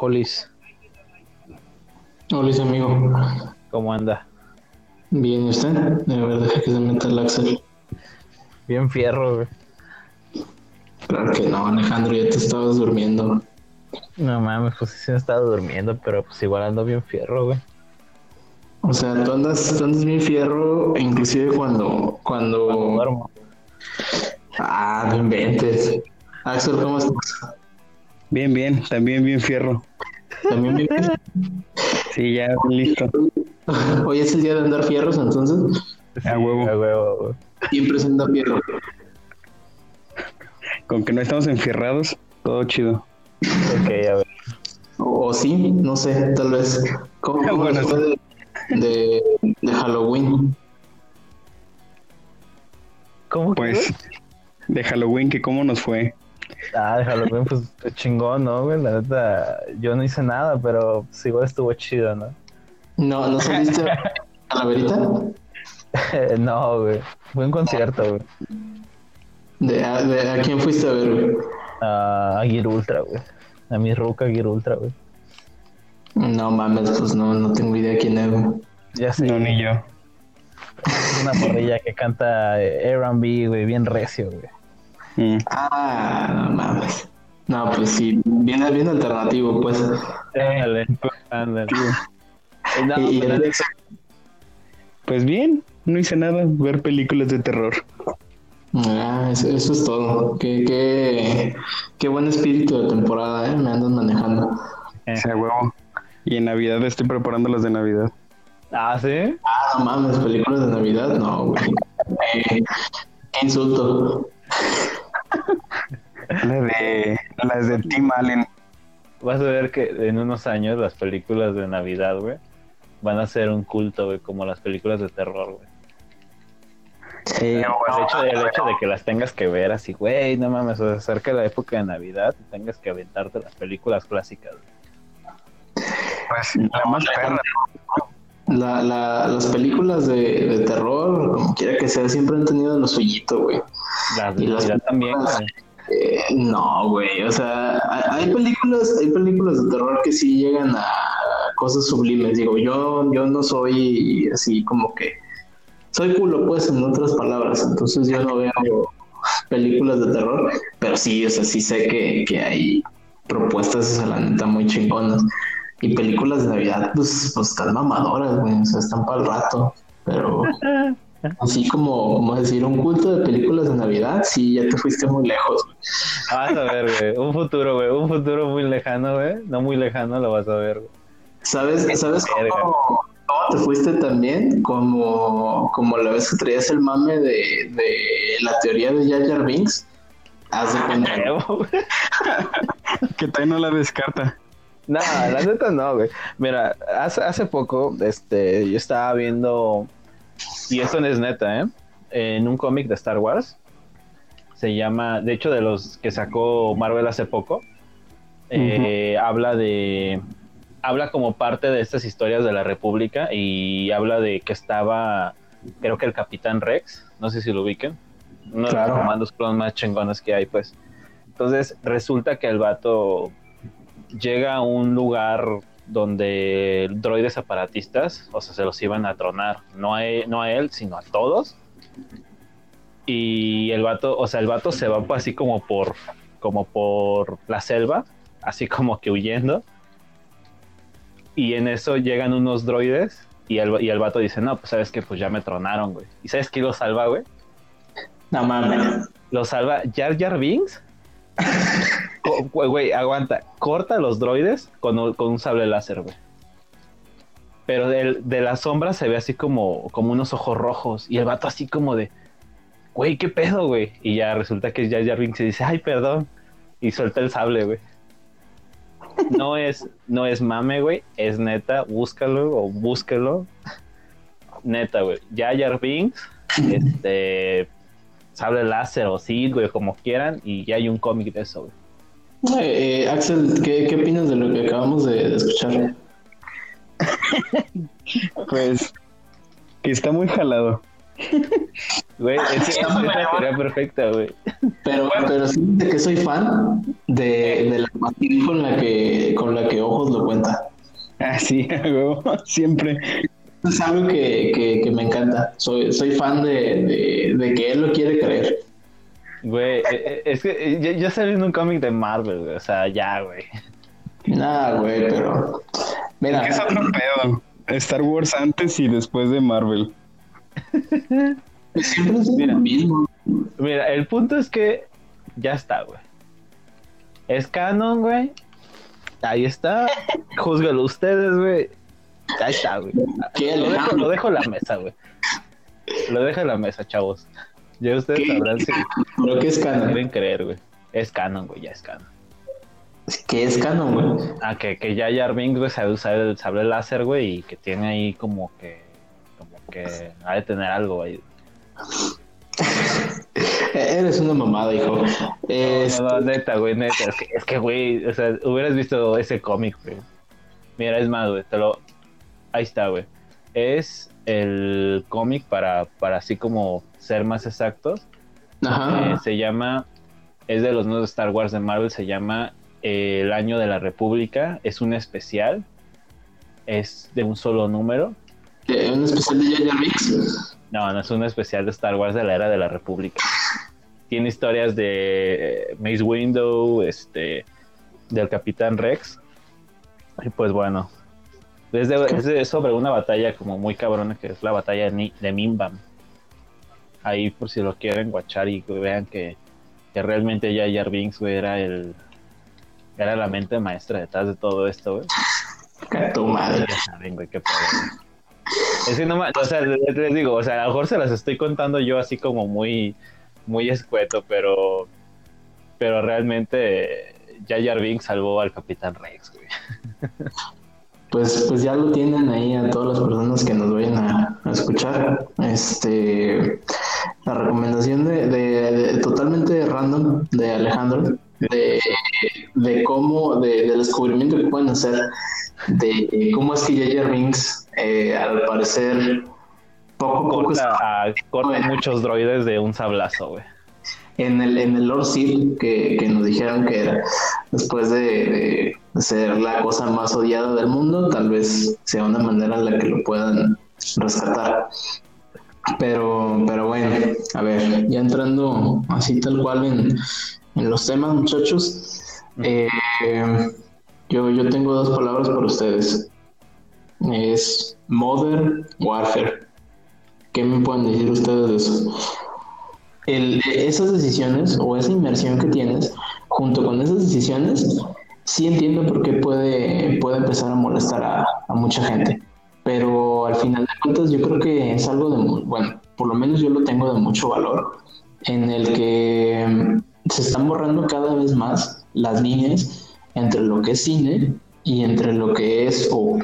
Jolis. Hola, amigo. ¿Cómo anda? Bien, ¿y usted? De verdad que se meta el Axel. Bien fierro, güey. Claro que no, Alejandro, ya te estabas durmiendo. No mames, pues sí estaba durmiendo, pero pues igual ando bien fierro, güey. O sea, tú andas, tú andas bien fierro, inclusive cuando, cuando... Cuando duermo. Ah, no inventes. Axel, ¿cómo estás? Bien, bien, también bien fierro. ¿También bien fierro? Sí, ya listo. Hoy es el día de andar fierros, entonces. A huevo. A huevo. Siempre se anda fierro. Con que no estamos enfierrados, todo chido. Ok, a ver. O, o sí, no sé, tal vez. ¿Cómo, cómo Bueno, fue de, de, de Halloween? ¿Cómo que, Pues, de Halloween, que cómo nos fue. Güey? Ah, de Halloween, pues chingón, ¿no, güey? La neta, yo no hice nada, pero pues, igual estuvo chido, ¿no? No, ¿no saliste a la verita? no, güey. Fue un concierto, güey. ¿De, a, de- ¿A quién fuiste a ver, güey? A Gear Ultra, güey. A mi ruca Gear Ultra, güey. No mames, pues no, no tengo idea quién es, güey. Ya sé. No, ni yo. Es una morrilla que canta R&B, güey, bien recio, güey. Mm. Ah, no mames. No, pues sí, bien, bien alternativo, pues. Ándale, ándale. No, Y- pero el- Pues bien, no hice nada, ver películas de terror. Ah, eso, eso es todo. Qué, qué, qué buen espíritu de temporada, ¿eh? Me andan manejando. O sea, huevo. Y en Navidad estoy preparando las de Navidad. Ah, ¿sí? Ah, no mames, películas de Navidad, no, güey. Eh, qué insulto. La de, las de Tim Allen. Vas a ver que en unos años las películas de Navidad, güey, van a ser un culto, güey, como las películas de terror, güey. Sí, El hecho, de, el hecho de que las tengas que ver así, güey, no mames, o sea, acerca la época de Navidad y tengas que aventarte las películas clásicas. güey. pues la más perra. La, la, las películas de, de terror, como quiera que sea, siempre han tenido lo suyito, güey. Las de Y las también, güey. No, güey, o sea, hay, hay películas, hay películas de terror que sí llegan a cosas sublimes. Digo, yo, yo no soy así como que soy culo, pues, en otras palabras. Entonces yo no veo películas de terror, pero sí, o sea, sí sé que, que hay propuestas, o sea, la neta, muy chingonas. Y películas de Navidad, pues, pues están mamadoras, güey, o sea, están para el rato, pero así como, como decir un culto de películas de Navidad, sí, ya te fuiste muy lejos, güey. Vas a ver, güey, un futuro, güey, un futuro muy lejano, güey, no muy lejano lo vas a ver, güey. ¿Sabes, ¿sabes cómo, cómo te fuiste también? Como, como la vez que traías el mame de, de la teoría de Jar Jar Binks. Haz de cuenta. Que todavía no la descarta. No, la neta no, güey. Mira, hace, hace poco, este, yo estaba viendo, y esto no es neta, ¿eh? En un cómic de Star Wars, se llama, de hecho, de los que sacó Marvel hace poco, eh, habla de, habla como parte de estas historias de la República y habla de que estaba, creo que el Capitán Rex, no sé si lo ubiquen, uno de los comandos clones más chingones que hay, pues. Entonces, resulta que el vato llega a un lugar donde droides aparatistas, o sea, se los iban a tronar, no a él, no a él sino a todos. Y el vato, o sea, el vato se va así como por, como por la selva, así como que huyendo. Y en eso llegan unos droides y el, y el vato dice, no, pues sabes que pues ya me tronaron, güey. ¿Y sabes quién lo salva, güey? No mames. Lo salva Jar Jar Binks. Güey, aguanta. Corta los droides con un, sable láser, güey. Pero del- de, la sombra se ve así como, como unos ojos rojos. Y el vato así como de, güey, ¿qué pedo, güey? Y ya resulta que Jar Jar Binks y dice, ay, perdón. Y suelta el sable, güey. No es, no es mame, güey. Es neta. Búscalo o búsquelo. Neta, güey. Jar Jar Binks, este sable láser o sí, güey, como quieran, y ya hay un cómic de eso, güey. Eh, eh, Axel, ¿qué, ¿qué opinas de lo que acabamos de, de escuchar? Pues que está muy jalado. Güey, es que es una teoría perfecta, güey. Pero, pero sí de que soy fan de, de la con la que, con la que Ojo Ah, sí, huevo, siempre. Es algo que, que, que me encanta. Soy, soy fan de, de, de que él lo quiere creer. Güey, eh, eh, es que ya, ya salió en un cómic de Marvel, güey. O sea, ya, güey. Nada, güey, pero. Mira, Es otro pedo. Star Wars antes y después de Marvel. siempre es Mira. lo mismo. Mira, el punto es que ya está, güey. Es canon, güey. Ahí está. Júzguelo ustedes, güey. Ahí está, güey. ¿Qué, Lo dejo, lo dejo en la mesa, güey. Lo dejo en la mesa, chavos. Ya ustedes ¿Qué? sabrán si ¿Pero qué es canon? quieren creer, güey. Es canon, güey, ya es canon. ¿Qué es canon, güey? Ah, que, que ya Jar Binks, güey, sabe usar el sable láser, güey, y que tiene ahí como que... Como que ha de tener algo ahí. Eres una mamada, hijo. Es- No, no, neta, güey, neta. Es que, es que, güey, o sea, hubieras visto ese cómic, güey. Mira, es más, güey, te lo... Ahí está, güey. Es el cómic para, para así como ser más exactos. Eh, Ajá. se llama... Es de los nuevos Star Wars de Marvel, se llama eh, El Año de la República. Es un especial. Es de un solo número. Eh, Un especial de Binks. No, no es un especial de Star Wars de la era de la República. Tiene historias de eh, Mace Window, este, del Capitán Rex. Y pues bueno, es, de- es de- sobre una batalla como muy cabrona que es la batalla de, Mimbam. Ahí por si lo quieren guachar y que vean que, que realmente ya Jar Binks, güey, era el era la mente maestra detrás de todo esto, güey. Que tu madre. Saben, güey, qué pedo. Es que no ma- o sea, les, les digo, o sea, a lo mejor se las estoy contando yo así como muy, muy escueto, pero, pero realmente ya Jar Binks salvó al Capitán Rex, güey. Pues, pues ya lo tienen ahí a todas las personas que nos vayan a, a escuchar. Este, la recomendación de, de- de- totalmente random de Alejandro, de, de cómo, de, del descubrimiento que pueden hacer, de cómo es que Jar Binks, eh, al parecer, poco a poco Corta, muchos droides de un sablazo, güey. en el, en el Lord Seed que, que nos dijeron que era después de, de ser la cosa más odiada del mundo, tal vez sea una manera en la que lo puedan rescatar. Pero, pero bueno, a ver, ya entrando así tal cual en, en los temas, muchachos, eh, yo, yo tengo dos palabras para ustedes. Es Modern Warfare. ¿Qué me pueden decir ustedes de eso? el- esas decisiones o esa inmersión que tienes junto con esas decisiones, sí entiendo por qué puede, puede empezar a molestar a, mucha gente. Pero al final de cuentas yo creo que es algo de, bueno, por lo menos yo lo tengo de mucho valor, en el que mm, se están borrando cada vez más las líneas entre lo que es cine y entre lo que es o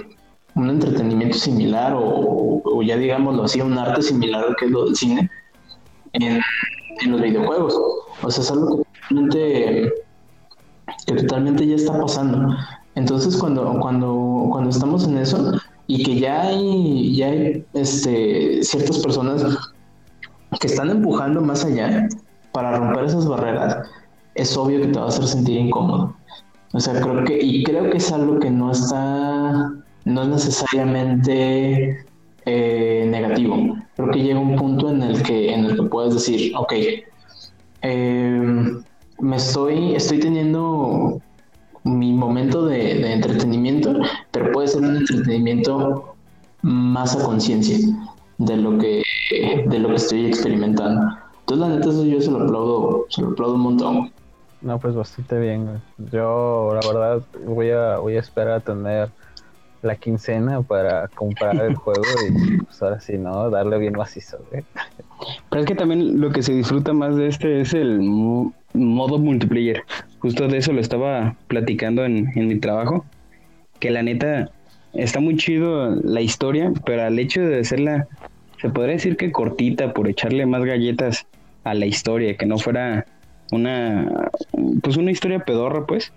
un entretenimiento similar o, o ya digámoslo así, un arte similar al que es lo del cine en, en los videojuegos. O sea, es algo que totalmente, que totalmente ya está pasando. Entonces, cuando, cuando, cuando estamos en eso y que ya hay, ya hay este, ciertas personas que están empujando más allá para romper esas barreras, es obvio que te va a hacer sentir incómodo. O sea, creo que, y creo que es algo que no está, no es necesariamente eh, negativo. Creo que llega un punto en el que, en el que puedes decir, ok, eh, me estoy, estoy teniendo mi momento de, entretenimiento, pero puede ser un entretenimiento más a conciencia de lo que de lo que estoy experimentando. Entonces la neta eso yo se lo aplaudo, se lo aplaudo un montón. No, pues bastante bien. Yo, la verdad, voy a, voy a esperar a tener la quincena para comprar el juego y pues ahora sí, ¿no? Darle bien macizo, güey. Pero es que también lo que se disfruta más de este es el mo- modo multiplayer. Justo de eso lo estaba platicando en, en mi trabajo. Que la neta está muy chido la historia, pero al hecho de hacerla, se podría decir que cortita, por echarle más galletas a la historia, que no fuera una, pues una historia pedorra, pues.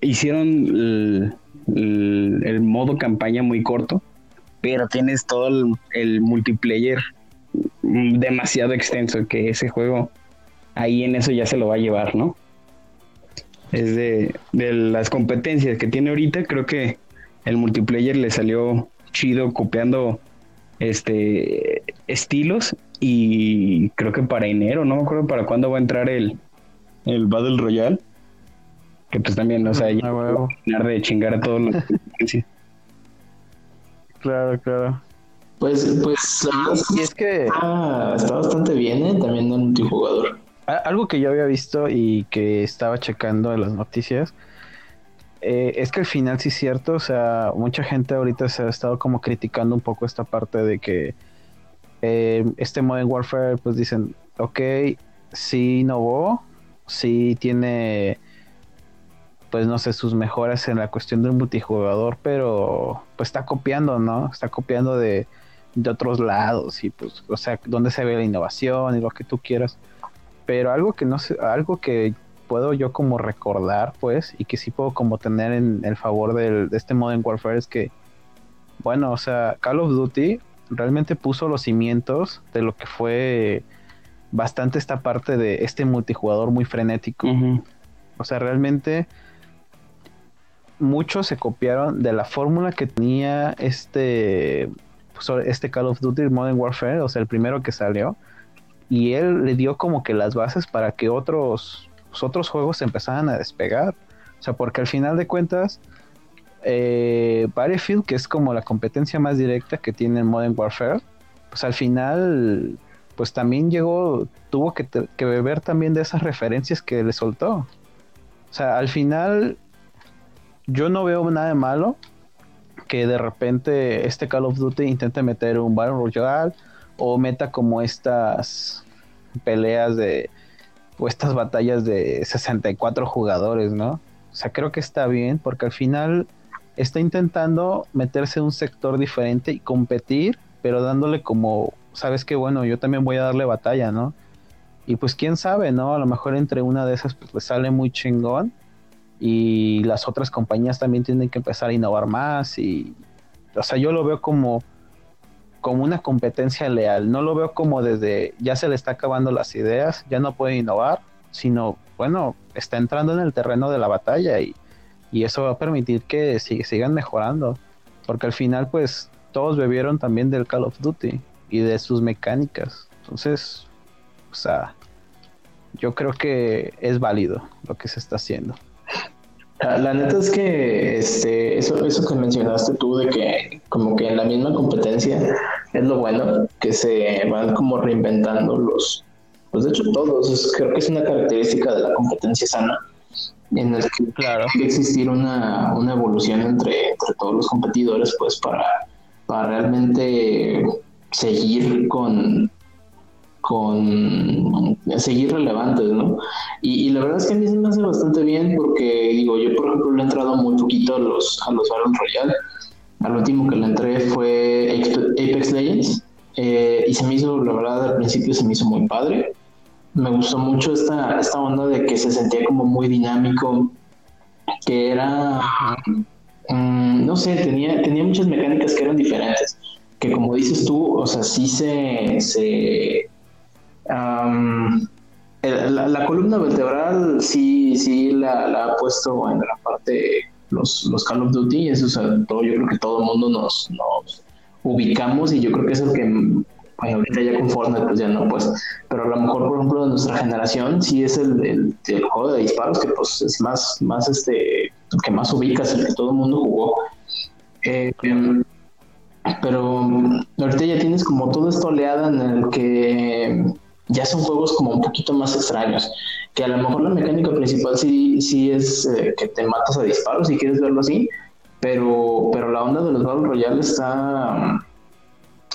Hicieron el, el- modo campaña muy corto, pero tienes todo el, multiplayer demasiado extenso que ese juego ahí en eso ya se lo va a llevar, ¿no? Es de, de las competencias que tiene ahorita, creo que el multiplayer le salió chido copiando este estilos y creo que para enero, no me acuerdo para cuándo va a entrar el, el Battle Royale. Que pues también, o sea, ya va a terminar de chingar a todos los Claro, claro. Pues, pues, y es que ah, está bastante bien, ¿eh? También el multijugador. Algo que yo había visto y que estaba checando en las noticias eh, es que al final sí es cierto, o sea, mucha gente ahorita se ha estado como criticando un poco esta parte de que eh, este Modern Warfare, pues dicen, ok, sí innovó, sí tiene, pues no sé, sus mejoras en la cuestión del multijugador, pero pues está copiando, ¿no? Está copiando de, de otros lados y pues, o sea, donde se ve la innovación y lo que tú quieras. Pero algo que no sé, algo que puedo yo como recordar, pues, y que sí puedo como tener en el favor del, de este Modern Warfare es que, bueno, o sea, Call of Duty realmente puso los cimientos de lo que fue bastante esta parte de este multijugador muy frenético. O sea, realmente muchos se copiaron de la fórmula que tenía este, pues, este Call of Duty Modern Warfare, o sea, el primero que salió. Y él le dio como que las bases para que otros, pues, otros juegos empezaran a despegar. O sea, porque al final de cuentas, eh, Battlefield, que es como la competencia más directa que tiene Modern Warfare, pues al final, pues también llegó, tuvo que, que beber también de esas referencias que le soltó. O sea, al final, yo no veo nada de malo que de repente este Call of Duty intente meter un Battle Royale o meta como estas peleas de o estas batallas de 64 jugadores, ¿no? O sea, creo que está bien porque al final está intentando meterse en un sector diferente y competir, pero dándole como, sabes que bueno, yo también voy a darle batalla, ¿no? Y pues quién sabe, ¿no? A lo mejor entre una de esas pues le sale muy chingón y las otras compañías también tienen que empezar a innovar más y, o sea, yo lo veo como como una competencia leal, no lo veo como desde ya se le está acabando las ideas, ya no puede innovar, sino bueno, está entrando en el terreno de la batalla y, y eso va a permitir que sigan mejorando, porque al final pues todos bebieron también del Call of Duty y de sus mecánicas, entonces, o sea, yo creo que es válido lo que se está haciendo. La, neta es que este, eso, eso que mencionaste tú de que como que en la misma competencia es lo bueno, que se van como reinventando los, pues de hecho todos, creo que es una característica de la competencia sana en el que claro. que existir una, una evolución entre, entre, todos los competidores, pues para, para realmente seguir con, con seguir relevantes, ¿no? Y, la verdad es que a mí se me hace bastante bien porque, digo, yo por ejemplo le he entrado muy poquito a los, a los Royale. Al último que le entré fue Apex Legends eh, y se me hizo, la verdad, al principio se me hizo muy padre me gustó mucho esta, esta onda de que se sentía como muy dinámico, que era, mm, no sé, tenía, tenía muchas mecánicas que eran diferentes, que como dices tú, o sea, sí se... se la, columna vertebral sí, sí la, ha puesto en la parte los, los Call of Duty, eso es todo, yo creo que todo el mundo nos, nos ubicamos y yo creo que es el que bueno, ahorita ya con Fortnite pues ya no, pues, pero a lo mejor, por ejemplo, de nuestra generación sí es el, el, juego de disparos que pues es más, más este, que más ubicas, el que todo el mundo jugó. Eh, pero ahorita ya tienes como toda esta oleada en el que ya son juegos como un poquito más extraños, que a lo mejor la mecánica principal sí, sí es eh, que te matas a disparos si quieres verlo así, pero, pero la onda de los Battle Royale está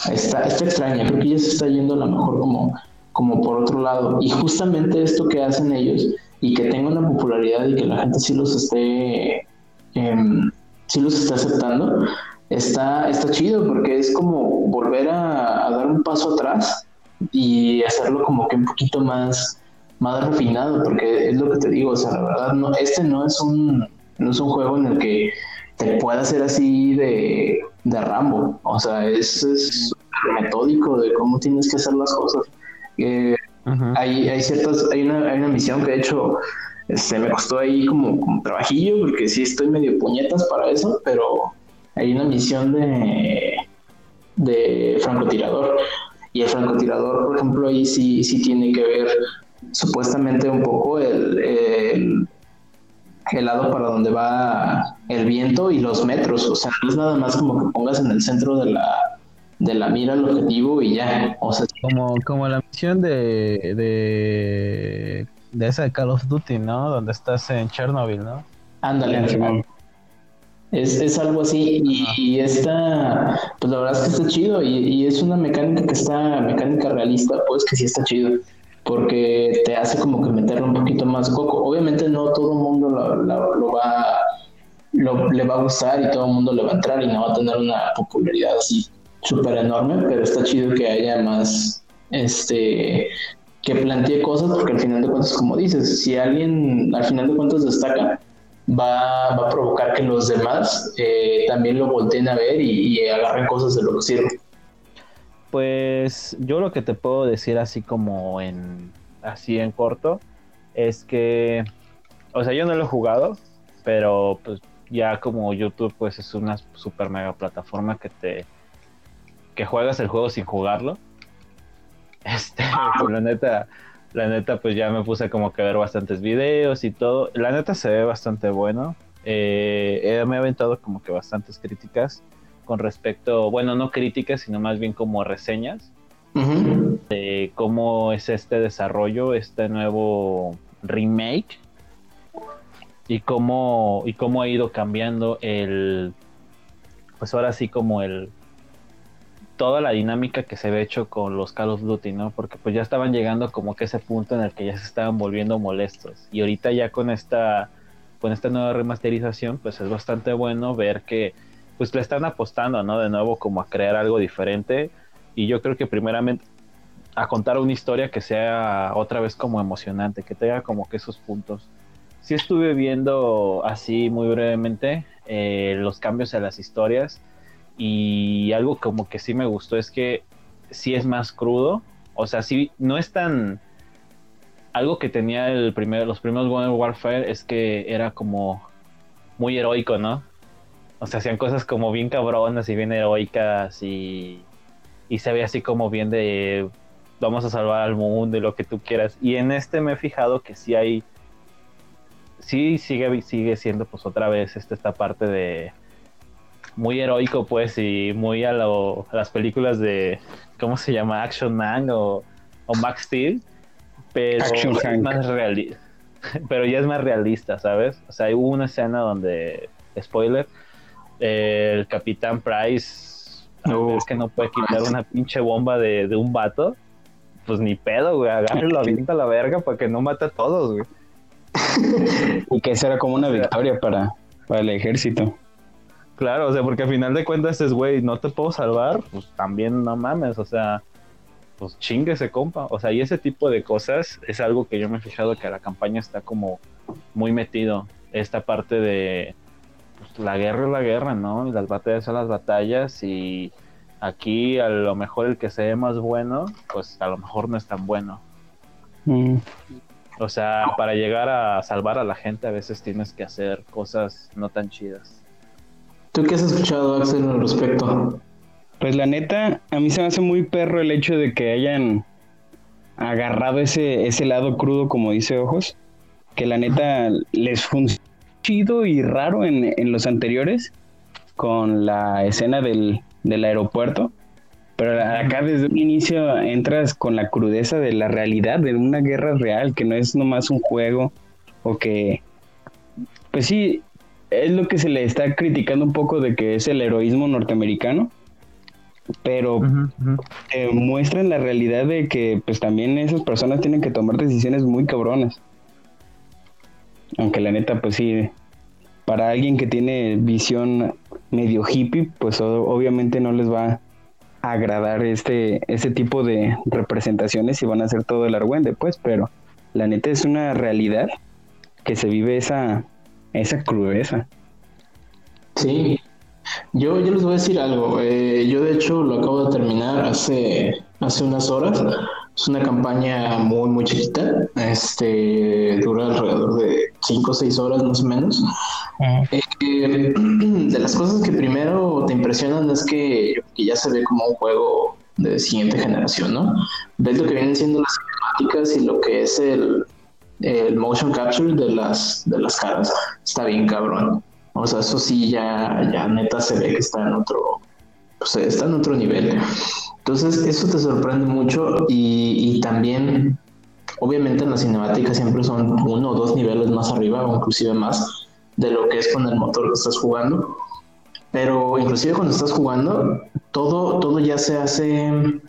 está, está extraña, creo que ya se está yendo a lo mejor como, como por otro lado. Y justamente esto que hacen ellos y que tenga una popularidad y que la gente sí los esté, em, sí los está aceptando, está, está chido porque es como volver a, dar un paso atrás y hacerlo como que un poquito más, más refinado, porque es lo que te digo, o sea, la verdad, no, este no es un, no es un juego en el que te pueda hacer así de de Rambo. O sea, es, es metódico de cómo tienes que hacer las cosas. Eh, hay, hay ciertas, hay una, hay una misión que de hecho se me costó ahí como, como trabajillo, porque sí estoy medio puñetas para eso, pero, hay una misión de, de francotirador. Y el francotirador, por ejemplo, ahí sí, sí tiene que ver supuestamente un poco el, el, el lado para donde va el viento y los metros. O sea, no es nada más como que pongas en el centro de la, de la mira el objetivo y ya. O sea, Como, como la misión de, de, de esa de Call of Duty, ¿no? Donde estás en Chernobyl, ¿no? ándale. Es, es algo así y, y esta, pues la verdad es que está chido y, y es una mecánica que está, mecánica realista, pues que sí está chido, porque te hace como que meterle un poquito más coco. Obviamente no todo el mundo lo, lo- lo va, lo- le va a gustar y todo el mundo le va a entrar y no va a tener una popularidad así súper enorme, pero está chido que haya más, este, que plantee cosas, porque al final de cuentas, como dices, si alguien al final de cuentas destaca, va, va a provocar que los demás eh, también lo volteen a ver y, y agarren cosas de lo que sirve. Pues yo lo que te puedo decir así como en así en corto es que o sea, yo no lo he jugado, pero pues ya como YouTube pues es una super mega plataforma que te que juegas el juego sin jugarlo. Este, pues, la neta la neta pues ya me puse como que a ver bastantes videos y todo. La neta se ve bastante bueno. Eh, me he aventado como que bastantes críticas con respecto, bueno, no críticas, sino más bien como reseñas de cómo es este desarrollo, este nuevo remake y cómo y cómo ha ido cambiando el pues ahora sí como el toda la dinámica que se había hecho con los Call of Duty, ¿no? Porque pues ya estaban llegando como que ese punto en el que ya se estaban volviendo molestos y ahorita ya con esta con esta nueva remasterización pues es bastante bueno ver que pues le están apostando, ¿no? De nuevo como a crear algo diferente y yo creo que primeramente a contar una historia que sea otra vez como emocionante, que tenga como que esos puntos. Sí estuve viendo así muy brevemente eh, los cambios en las historias y algo como que sí me gustó es que sí es más crudo, o sea, sí no es tan algo que tenía el primer, los primeros Modern Warfare es que era como muy heroico, ¿no? O sea, hacían cosas como bien cabronas y bien heroicas y, y se ve así como bien de vamos a salvar al mundo y lo que tú quieras. Y en este me he fijado que sí hay, sí sigue, sigue siendo pues otra vez esta, esta parte de muy heroico pues y muy a, lo, a las películas de, ¿cómo se llama? Action Man o, o Max Steel. Pero Action es Hank. más realista. Pero ya es más realista, ¿sabes? O sea, hubo una escena donde, spoiler, eh, el Capitán Price Oh. es que no puede quitar una pinche bomba de, de un vato. Pues ni pedo, güey. Agárralo, avienta a la verga para que no mate a todos, güey. Y que eso era como una victoria para, para el ejército. Claro, o sea, porque al final de cuentas es, güey, no te puedo salvar, pues también no mames, o sea, pues chinguese, compa. O sea, y ese tipo de cosas es algo que yo me he fijado que la campaña está como muy metido. Esta parte de pues, la guerra es la guerra, ¿no? Y las batallas son las batallas y aquí a lo mejor el que se ve más bueno, pues a lo mejor no es tan bueno. Mm. O sea, para llegar a salvar a la gente a veces tienes que hacer cosas no tan chidas. ¿Tú qué has escuchado, Axel, al respecto? Pues la neta, a mí se me hace muy perro el hecho de que hayan agarrado ese, ese lado crudo, como dice Ojos, que la neta les funciona chido y raro en, en los anteriores, con la escena del, del aeropuerto. Pero acá desde un inicio entras con la crudeza de la realidad, de una guerra real, que no es nomás un juego, o que, pues sí, es lo que se le está criticando un poco de que es el heroísmo norteamericano, pero eh, muestran la realidad de que pues también esas personas tienen que tomar decisiones muy cabronas. Aunque la neta, pues sí, para alguien que tiene visión medio hippie, pues obviamente no les va a agradar este, este tipo de representaciones y van a hacer todo el argüende, pues, pero la neta es una realidad que se vive esa, esa crudeza. Sí. Yo, yo les voy a decir algo. eh, yo de hecho lo acabo de terminar hace, hace unas horas. Es una campaña muy, muy chiquita. Este dura alrededor de 5 o 6 horas más o menos. Eh, de las cosas que primero impresionan es que, que ya se ve como un juego de siguiente generación, ¿no? Ves lo que vienen siendo las cinemáticas y lo que es el, el motion capture de las, de las caras, está bien cabrón. O sea, eso sí ya, ya neta se ve que está en otro, pues está en otro nivel. Entonces, eso te sorprende mucho y, y también, obviamente en la cinemática siempre son uno o dos niveles más arriba o inclusive más de lo que es con el motor que estás jugando. Pero inclusive cuando estás jugando, todo, todo ya se hace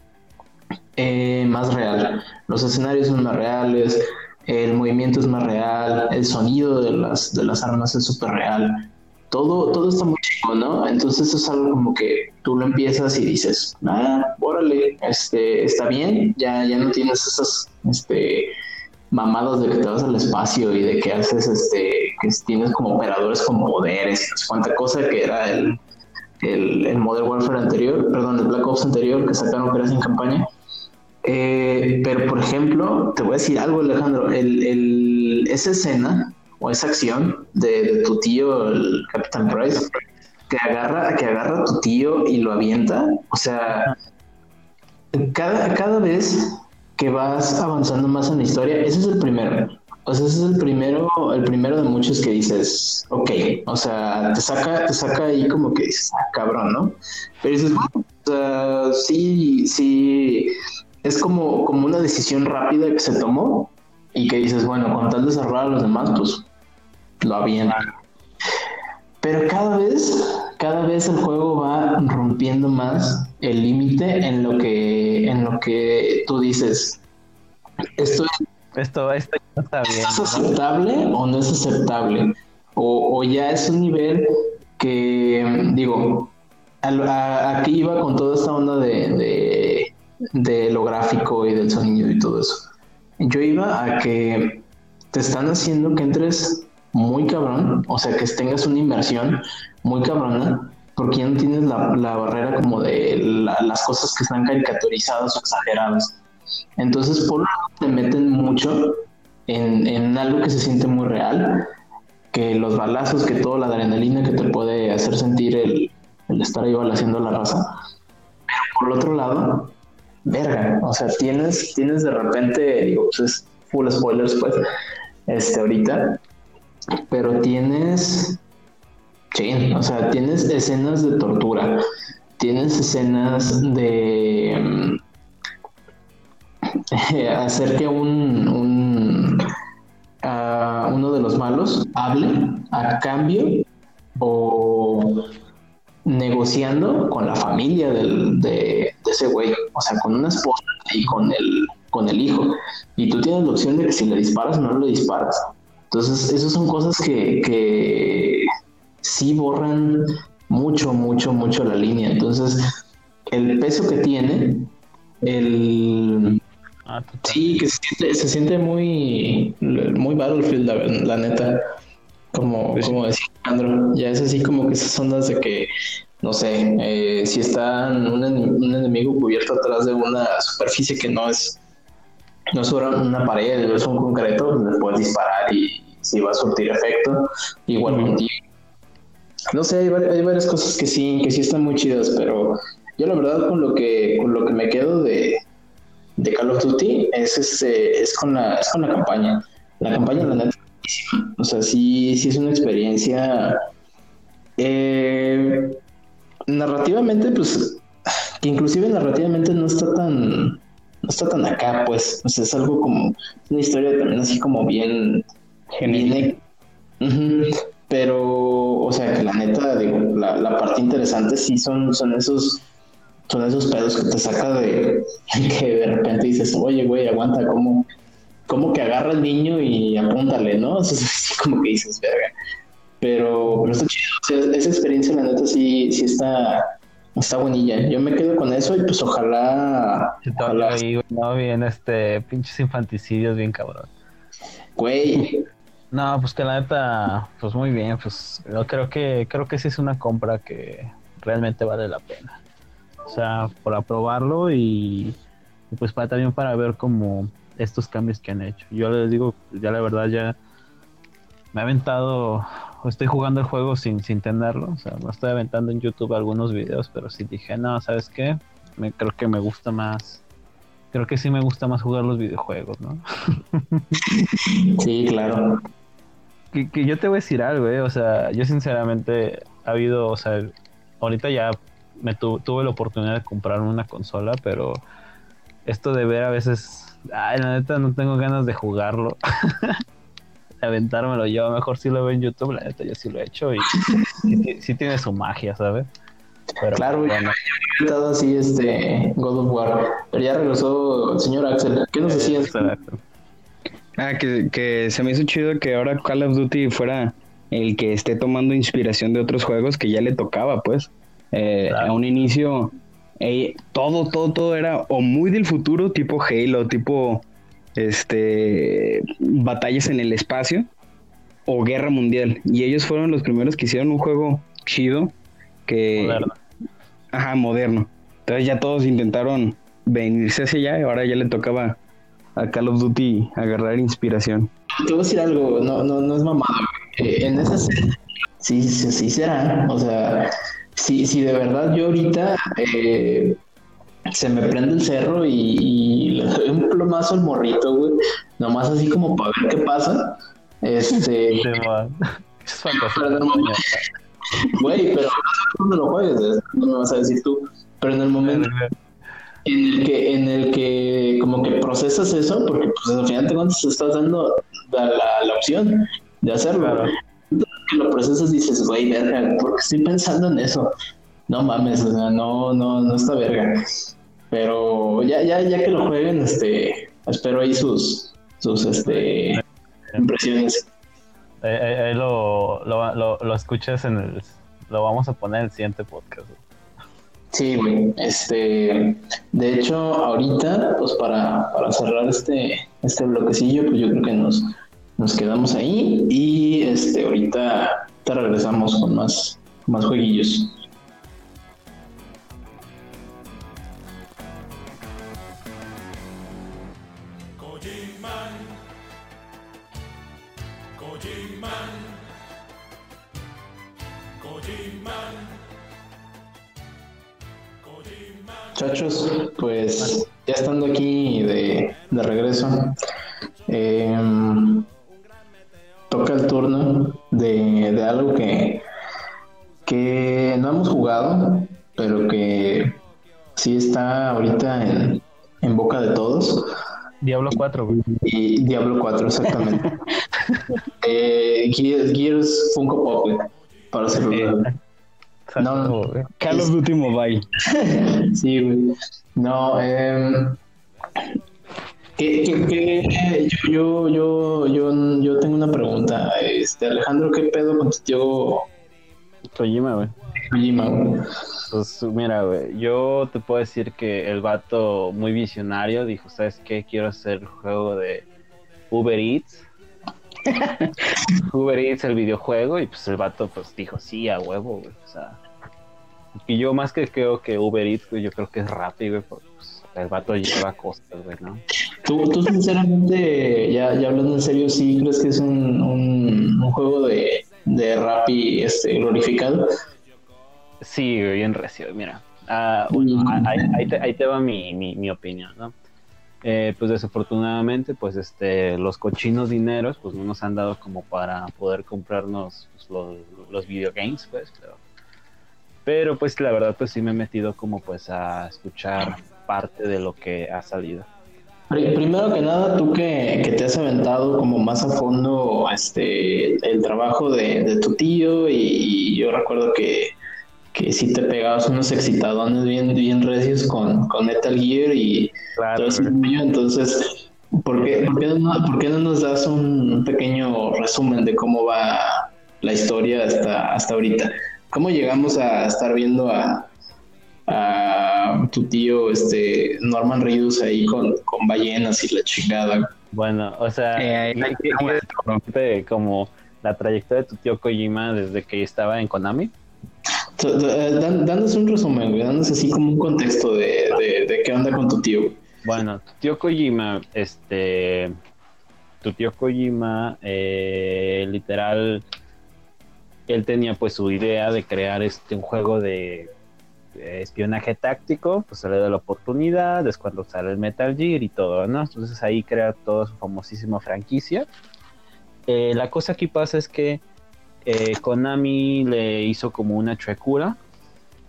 eh, más real. Los escenarios son más reales, el movimiento es más real, el sonido de las, de las armas es súper real. Todo, todo está muy chico, ¿no? Entonces es algo como que tú lo empiezas y dices, ah, órale, este, está bien, ya, ya no tienes esas este, mamadas de que te vas al espacio y de que haces, este, que tienes como operadores con poderes, cuánta cosa que era el, el, el Modern Warfare anterior, perdón, el Black Ops anterior que sacaron que era sin campaña. Eh, pero, por ejemplo, te voy a decir algo, Alejandro. El, esa escena o esa acción de, tu tío, el Capitán Price, que agarra, que agarra a tu tío y lo avienta. O sea, cada, cada vez que vas avanzando más en la historia, ese es el primero. O sea, ese es el primero, el primero de muchos que dices, ok, o sea, te saca, te saca ahí como que dices, ah, cabrón, ¿no? Pero dices, bueno, sí, sí, es como, como una decisión rápida que se tomó y que dices, bueno, con tal de cerrar a los demás, pues lo avientan. Pero cada vez, cada vez el juego va rompiendo más el límite en lo que, en lo que tú dices. Esto, esto, esto no está bien. ¿Es aceptable o no es aceptable? O, o ya es un nivel que, digo, a, a, aquí iba con toda esta onda de, de, de lo gráfico y del sonido y todo eso. Yo iba a que te están haciendo que entres muy cabrón, o sea, que tengas una inversión muy cabrona, porque ya no tienes la, la barrera como de la, las cosas que están caricaturizadas o exageradas. Entonces, por te meten mucho en, en, algo que se siente muy real, que los balazos, que toda la adrenalina que te puede hacer sentir el, el estar ahí haciendo la raza. Pero por otro lado, verga, o sea, tienes, tienes de repente, digo, pues es full spoilers, pues, este, ahorita, pero tienes, sí, o sea, tienes escenas de tortura, tienes escenas de um, hacer que un, un uh, uno de los malos hable a cambio o negociando con la familia del, de, de, ese güey, o sea, con una esposa y con el, con el hijo. Y tú tienes la opción de que si le disparas o no le disparas. Entonces, esas son cosas que, que sí borran mucho, mucho, mucho la línea. Entonces, el peso que tiene, el... Ah, sí, que se siente, se siente muy, muy Battlefield, la, la neta. Como, como decía Alejandro, ya es así como que esas ondas de que, no sé, eh, si está un, un, enemigo cubierto atrás de una superficie que no es, no es una pared, es un concreto, pues le puedes disparar y si va a surtir efecto, igual -huh. No sé, hay, hay, varias cosas que sí, que sí están muy chidas, pero yo la verdad con lo que, con lo que me quedo de, de Call of Duty es, este, es, con la, es con la campaña. La campaña, la neta, o sea, sí, sí es una experiencia eh, narrativamente, pues, que inclusive narrativamente no está tan, no está tan acá, pues, o sea, es algo como, una historia también así como bien, uh -huh. pero, o sea, que la neta, digo, la, la parte interesante sí son, son esos son esos pedos que te saca de que de repente dices, oye, güey, aguanta, ¿cómo, como que agarra al niño y apúntale, ¿no? Es así como que dices, verga. Pero, pero está chido, o sea, esa experiencia, la neta, sí, sí está, está bonilla. Yo me quedo con eso y pues ojalá. ojalá... Ahí, no, bien, este, pinches infanticidios, bien cabrón. Güey. No, pues que la neta, pues muy bien, pues yo creo que, creo que sí es una compra que realmente vale la pena. O sea, por aprobarlo y, y pues para también para ver cómo estos cambios que han hecho. Yo les digo, ya la verdad ya me ha aventado estoy jugando el juego sin, sin tenerlo. O sea, me estoy aventando en YouTube algunos videos, pero sí dije, no, ¿sabes qué? Me, creo que me gusta más. Creo que sí me gusta más jugar los videojuegos, ¿no? Sí, claro. que, que yo te voy a decir algo, eh. O sea, yo sinceramente ha habido, o sea, ahorita ya me tu- tuve la oportunidad de comprarme una consola, pero esto de ver a veces, ay, la neta no tengo ganas de jugarlo. aventármelo yo, mejor si lo veo en YouTube, la neta yo sí lo he hecho y sí, sí tiene su magia, ¿sabes? Pero Claro, bueno, He estado así, este, God of War. Pero ya regresó el señor Axel. ¿Qué nos decías? exacto. Ah, que, que se me hizo chido que ahora Call of Duty fuera el que esté tomando inspiración de otros juegos que ya le tocaba, pues. Eh, Claro. A un inicio, eh, todo, todo, todo era o muy del futuro, tipo Halo, tipo este batallas en el espacio o guerra mundial. Y ellos fueron los primeros que hicieron un juego chido que Moderno. Ajá, moderno. Entonces ya todos intentaron venirse hacia allá y ahora ya le tocaba a Call of Duty agarrar inspiración. Te voy a decir algo, no, no, no es mamada. Eh, en esa serie, sí, sí, sí será. O sea, si, si de verdad yo ahorita eh, se me prende el cerro y, y le doy un plomazo al morrito, güey, nomás así como para ver qué pasa. Este, Sí. Es no, güey, pero no lo juegues, no me vas a decir tú. Pero en el momento en el que, en el que como que procesas eso, porque pues al final de cuentas te estás dando la, la, la opción de hacerlo. Claro. Que lo procesas dices, güey, verga, porque estoy pensando en eso. No mames, o sea, no, no, no está verga. Pero ya, ya, ya que lo jueguen, este, espero ahí sus, sus, este, impresiones. Ahí, ahí- ahí lo, lo, lo, lo escuchas en el. Lo vamos a poner en el siguiente podcast. Sí, güey. Este, de hecho, ahorita, pues para, para cerrar este, este bloquecillo, pues yo creo que nos, nos quedamos ahí y este, ahorita te regresamos con más, más jueguillos. 4, güey. Y Diablo 4, exactamente. eh, Gears, Gears Funko Pop, güey, para hacerlo. Exacto, No. güey. Call of Duty Mobile. Sí, güey. No, eh, que, que- que yo, yo, yo, yo tengo una pregunta. Este, Alejandro, ¿qué pedo con tu tío Kojima, güey. Kojima, güey? Pues mira, güey, yo te puedo decir que el vato muy visionario dijo, ¿sabes qué? Quiero hacer el juego de Uber Eats. Uber Eats, el videojuego, y pues el vato pues dijo, sí, a huevo, güey. O sea, y yo más que creo que Uber Eats, güey, yo creo que es rápido, güey, porque pues, el vato lleva cosas, güey, ¿no? ¿Tú, tú sinceramente, ya, ya hablando en serio, sí crees que es un, un, un juego de, de rap y este, glorificado? Sí, bien recio, mira. Ah, bueno, ahí, ahí te, ahí te va mi, mi, mi opinión, ¿no? Eh, pues desafortunadamente, pues este, los cochinos dineros, pues no nos han dado como para poder comprarnos pues, los, los videogames, pues, pero, pero pues la verdad, pues sí me he metido como pues a escuchar parte de lo que ha salido. Pri- Primero que nada, tú que, que te has aventado como más a fondo este, el trabajo de, de tu tío y, yo recuerdo que, que sí te pegabas unos excitadones bien, bien recios con, con Metal Gear y Claro, todo ese rollo. Entonces, ¿por qué, por, qué no, por qué no nos das un, un pequeño resumen de cómo va la historia hasta, hasta ahorita? ¿Cómo llegamos a estar viendo a, a tu tío este Norman Reedus ahí con, con ballenas y la chingada? Bueno, o sea, Eh, ¿qué- qué- como la trayectoria de tu tío Kojima desde que estaba en Konami. Eh, Danos un resumen, danos así como un contexto de, de, de qué onda con tu tío. Bueno, tu tío Kojima, este, tu tío Kojima, eh, literal, él tenía pues su idea de crear este un juego de espionaje táctico, pues se le da la oportunidad, es cuando sale el Metal Gear y todo, ¿no? Entonces ahí crea toda su famosísima franquicia. Eh, la cosa aquí pasa es que eh, Konami le hizo como una chuecura,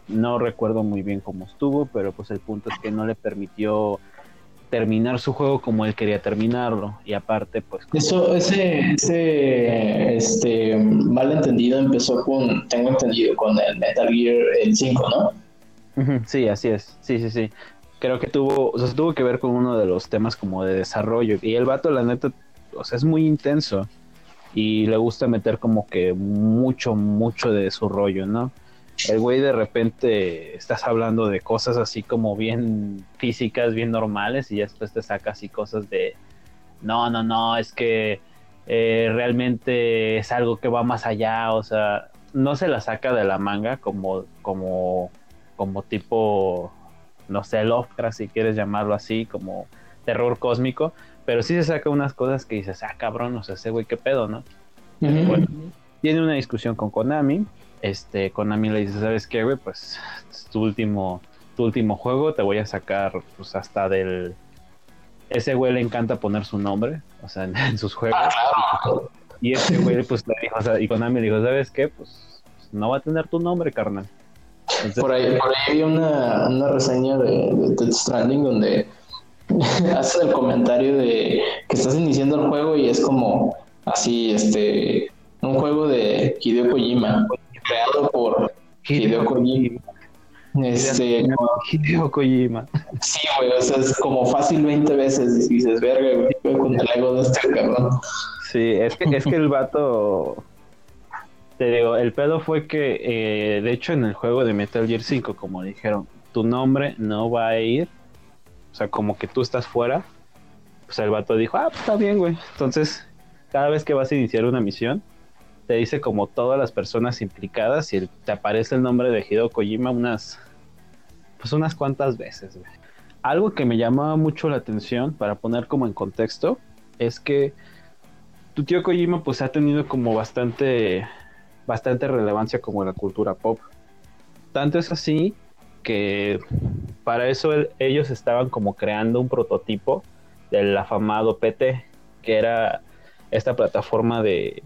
no recuerdo muy bien cómo estuvo, pero pues el punto es que no le permitió terminar su juego como él quería terminarlo y aparte pues Eso, ese, ese este, malentendido empezó con, tengo entendido, con el Metal Gear el 5, ¿no? Sí, así es. Sí, sí, sí. Creo que tuvo, o sea, tuvo que ver con uno de los temas como de desarrollo. Y el vato, la neta, o sea, es muy intenso. Y le gusta meter como que mucho, mucho de su rollo, ¿no? El güey de repente estás hablando de cosas así como bien físicas, bien normales, y después te saca así cosas de, no, no, no, es que eh, realmente es algo que va más allá, o sea, no se la saca de la manga como, como, como tipo, no sé, Lovecraft, si quieres llamarlo así, como terror cósmico, pero sí se saca unas cosas que dices, ah, cabrón, o sea, ese güey, qué pedo, ¿no? Bueno, tiene una discusión con Konami. Este, Konami le dice, ¿sabes qué, güey? Pues es tu último, tu último juego, te voy a sacar pues hasta del... Ese güey le encanta poner su nombre, o sea, en, en sus juegos. Y ese güey, pues le dijo, o sea, y Konami le dijo, ¿sabes qué? Pues no va a tener tu nombre, carnal. Entonces, Por ahí, por ahí vi una, una reseña de, de Death Stranding donde hace el comentario de que estás iniciando el juego y es como así, este, un juego de Hideo Kojima, creado por Hideo Kojima. Este, Hideo Kojima. sí, güey, o sea, es como fácil 20 veces y dices, verga, güey, con el ego de este cabrón. Sí, es que, es que el vato. Te digo, el pedo fue que, eh, de hecho, en el juego de Metal Gear 5, como dijeron, tu nombre no va a ir. O sea, como que tú estás fuera. Pues el vato dijo, ah, pues está bien, güey. Entonces, cada vez que vas a iniciar una misión, te dice como todas las personas implicadas y te aparece el nombre de Hideo Kojima unas. Pues unas cuantas veces, güey. Algo que me llamaba mucho la atención, para poner como en contexto, es que tu tío Kojima pues ha tenido como bastante bastante relevancia como en la cultura pop. Tanto es así que para eso ellos estaban como creando un prototipo del afamado PT, que era esta plataforma de,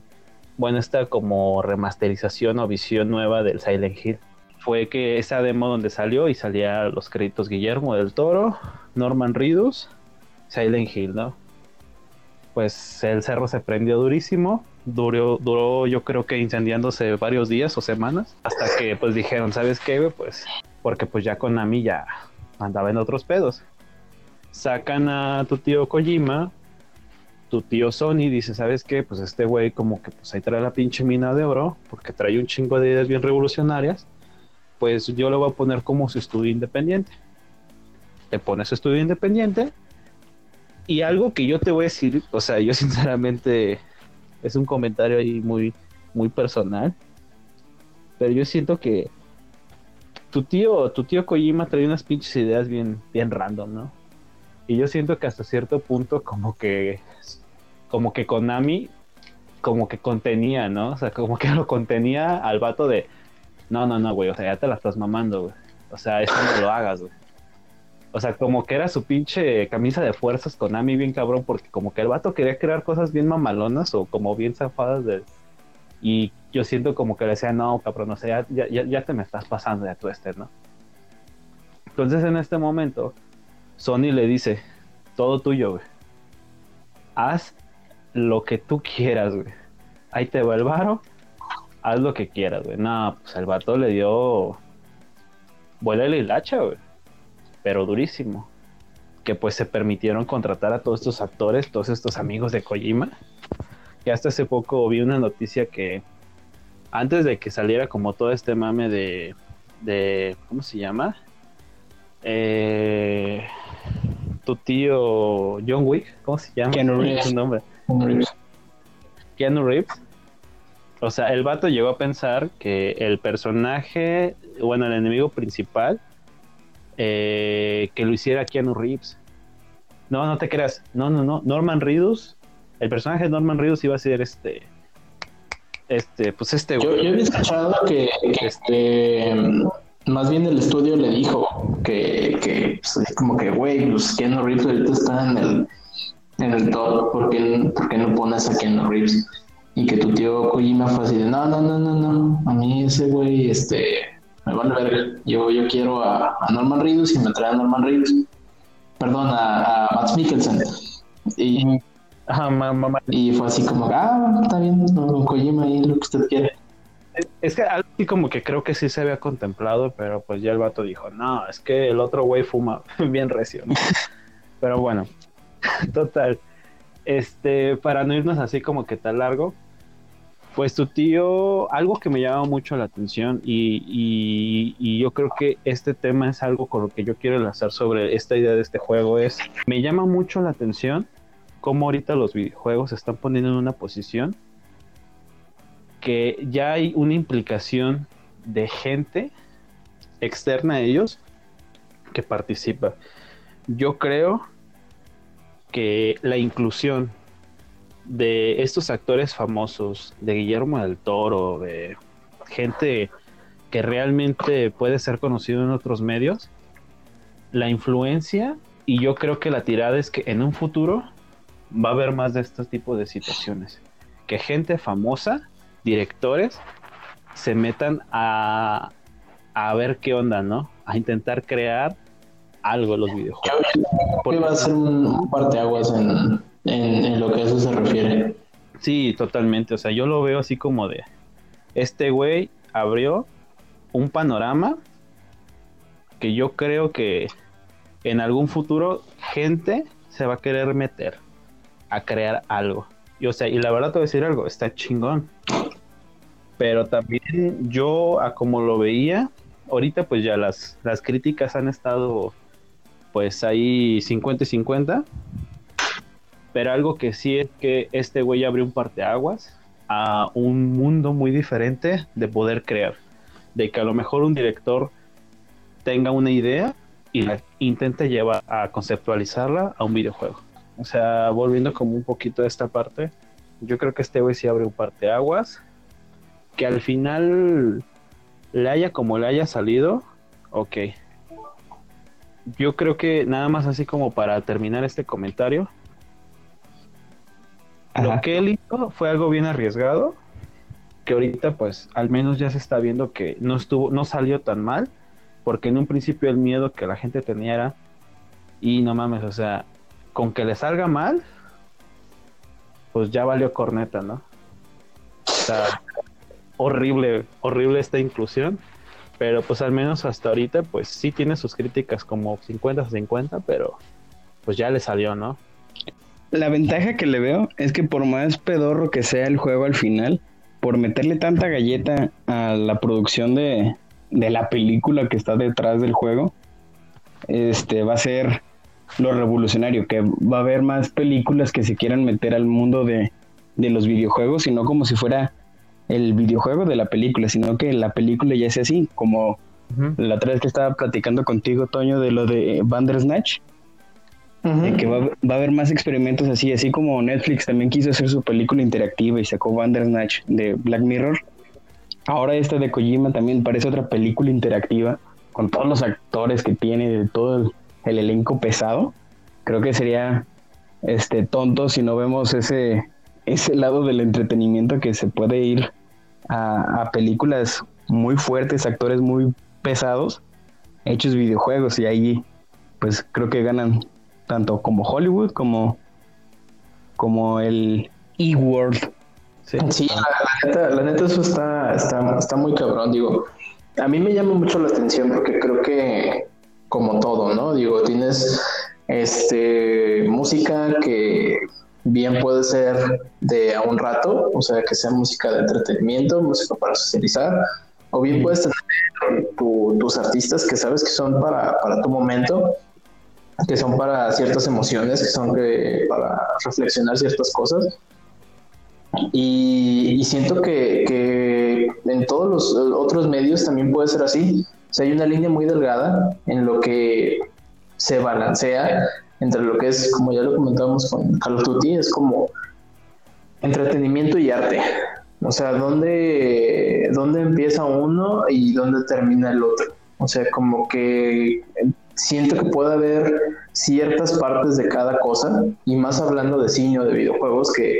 bueno, esta como remasterización o visión nueva del Silent Hill. Fue que esa demo donde salió y salía los créditos Guillermo del Toro, Norman Reedus, Silent Hill, ¿no? pues el cerro se prendió durísimo. Duró, duró yo creo que incendiándose varios días o semanas. Hasta que pues dijeron, ¿sabes qué? Pues porque pues ya Konami ya andaba en otros pedos. Sacan a tu tío Kojima. Tu tío Sony dice, ¿sabes qué? Pues este güey como que pues ahí trae la pinche mina de oro. Porque trae un chingo de ideas bien revolucionarias. Pues yo le voy a poner como su estudio independiente. Te pone su estudio independiente y algo que yo te voy a decir, o sea, yo sinceramente es un comentario ahí muy, muy personal, pero yo siento que tu tío, tu tío Kojima trae unas pinches ideas bien, bien random, ¿no? Y yo siento que hasta cierto punto como que, como que Konami, como que contenía, ¿no? O sea, como que lo contenía al vato de, no, no, no, güey, o sea, ya te la estás mamando, güey. O sea, eso no lo hagas, güey. O sea, como que era su pinche camisa de fuerzas Konami bien cabrón, porque como que el vato quería crear cosas bien mamalonas o como bien zafadas de... Y yo siento como que le decía, no, cabrón, o sea, ya, ya, ya te me estás pasando de tu este, ¿no? Entonces en este momento, Sony le dice, todo tuyo, güey. Haz lo que tú quieras, güey. Ahí te va el varo, haz lo que quieras, güey. No, pues el vato le dio... Vuela la hilacha, güey pero durísimo. Que pues se permitieron contratar a todos estos actores, todos estos amigos de Kojima. Y hasta hace poco vi una noticia que antes de que saliera como todo este mame de, de ¿cómo se llama? Eh, tu tío John Wick, ¿cómo se llama? Keanu Reeves. su nombre. Keanu Reeves. O sea, el vato llegó a pensar que el personaje, bueno, el enemigo principal, eh, que lo hiciera Keanu Reeves. No, no te creas. No, no, no. Norman Reedus. El personaje de Norman Reedus iba a ser este. este, pues este Yo, güey. yo había escuchado que, que, este, más bien el estudio le dijo que, que pues, como que, güey, pues Keanu Reeves ahorita está en el, en el top, ¿por qué, por qué no pones a Keanu Reeves? Y que tu tío Kojima fue así de, no, no, no, no, no, a mí ese güey, este, me van a ver, yo, yo quiero a, a Norman Reedus y me trae a Norman Reedus, perdón, a, a Max Mikkelsen. Y, Ajá, ma- mamá. y fue así como, ah, está bien, no, Kojima ahí lo que usted quiere. Es que algo así como que creo que sí se había contemplado, pero pues ya el vato dijo, no, es que el otro güey fuma bien recio. ¿no? pero bueno, total. Este, para no irnos así como que tan largo, pues tu tío, algo que me llama mucho la atención y, y- yo creo que este tema es algo con lo que yo quiero enlazar sobre esta idea de este juego, es, me llama mucho la atención cómo ahorita los videojuegos se están poniendo en una posición que ya hay una implicación de gente externa a ellos que participa. Yo creo que la inclusión de estos actores famosos, de Guillermo del Toro, de gente que realmente puede ser conocido en otros medios, la influencia y yo creo que la tirada es que en un futuro va a haber más de este tipo de situaciones. Que gente famosa, directores, se metan a, a ver qué onda, ¿no? A intentar crear algo en los videojuegos. que va a ser un parteaguas en, en, lo que a eso se refiere. Sí, totalmente. O sea, yo lo veo así como de. Este güey abrió un panorama que yo creo que en algún futuro gente se va a querer meter a crear algo. Y o sea, y la verdad te voy a decir algo, está chingón. Pero también yo, a como lo veía, ahorita pues ya las, las críticas han estado pues ahí 50 y 50. Pero algo que sí es que este güey abrió un parteaguas a un mundo muy diferente de poder crear. De que a lo mejor un director tenga una idea y la intente llevar a conceptualizarla a un videojuego. O sea, volviendo como un poquito a esta parte, yo creo que este güey sí abre un parteaguas. Que al final le haya como le haya salido, ok. Yo creo que nada más así como para terminar este comentario, lo que él hizo fue algo bien arriesgado, que ahorita pues al menos ya se está viendo que no estuvo, no salió tan mal, porque en un principio el miedo que la gente tenía era, y no mames, o sea, con que le salga mal, pues ya valió corneta, ¿no? O sea, horrible, horrible esta inclusión, pero pues al menos hasta ahorita pues sí tiene sus críticas como 50-50, pero pues ya le salió, ¿no? La ventaja que le veo es que por más pedorro que sea el juego al final, por meterle tanta galleta a la producción de, de la película que está detrás del juego, este va a ser lo revolucionario, que va a haber más películas que se quieran meter al mundo de, de los videojuegos, y no como si fuera el videojuego de la película, sino que la película ya sea así, como la otra vez que estaba platicando contigo, Toño, de lo de Bandersnatch, de que va, va a haber más experimentos así, así como Netflix también quiso hacer su película interactiva y sacó Bandersnatch de Black Mirror. Ahora esta de Kojima también parece otra película interactiva con todos los actores que tiene, de todo el, el elenco pesado. Creo que sería este tonto si no vemos ese ese lado del entretenimiento que se puede ir a, a películas muy fuertes, actores muy pesados, hechos videojuegos y ahí pues creo que ganan tanto como Hollywood como, como el E-World. Sí. Sí, la, neta, la neta eso está, está, está muy cabrón, digo. A mí me llama mucho la atención porque creo que, como todo, ¿no? Digo, tienes este música que bien puede ser de a un rato, o sea, que sea música de entretenimiento, música para socializar, o bien puedes tener tu- tus artistas que sabes que son para, para tu momento, que son para ciertas emociones, que son que- para reflexionar ciertas cosas. Y, y siento que, que en todos los eh, otros medios también puede ser así. O sea, hay una línea muy delgada en lo que se balancea entre lo que es, como ya lo comentábamos con Call of Duty, es como entretenimiento y arte. O sea, ¿dónde, dónde empieza uno y dónde termina el otro? O sea, como que siento que puede haber ciertas partes de cada cosa, y más hablando de cine o de videojuegos, que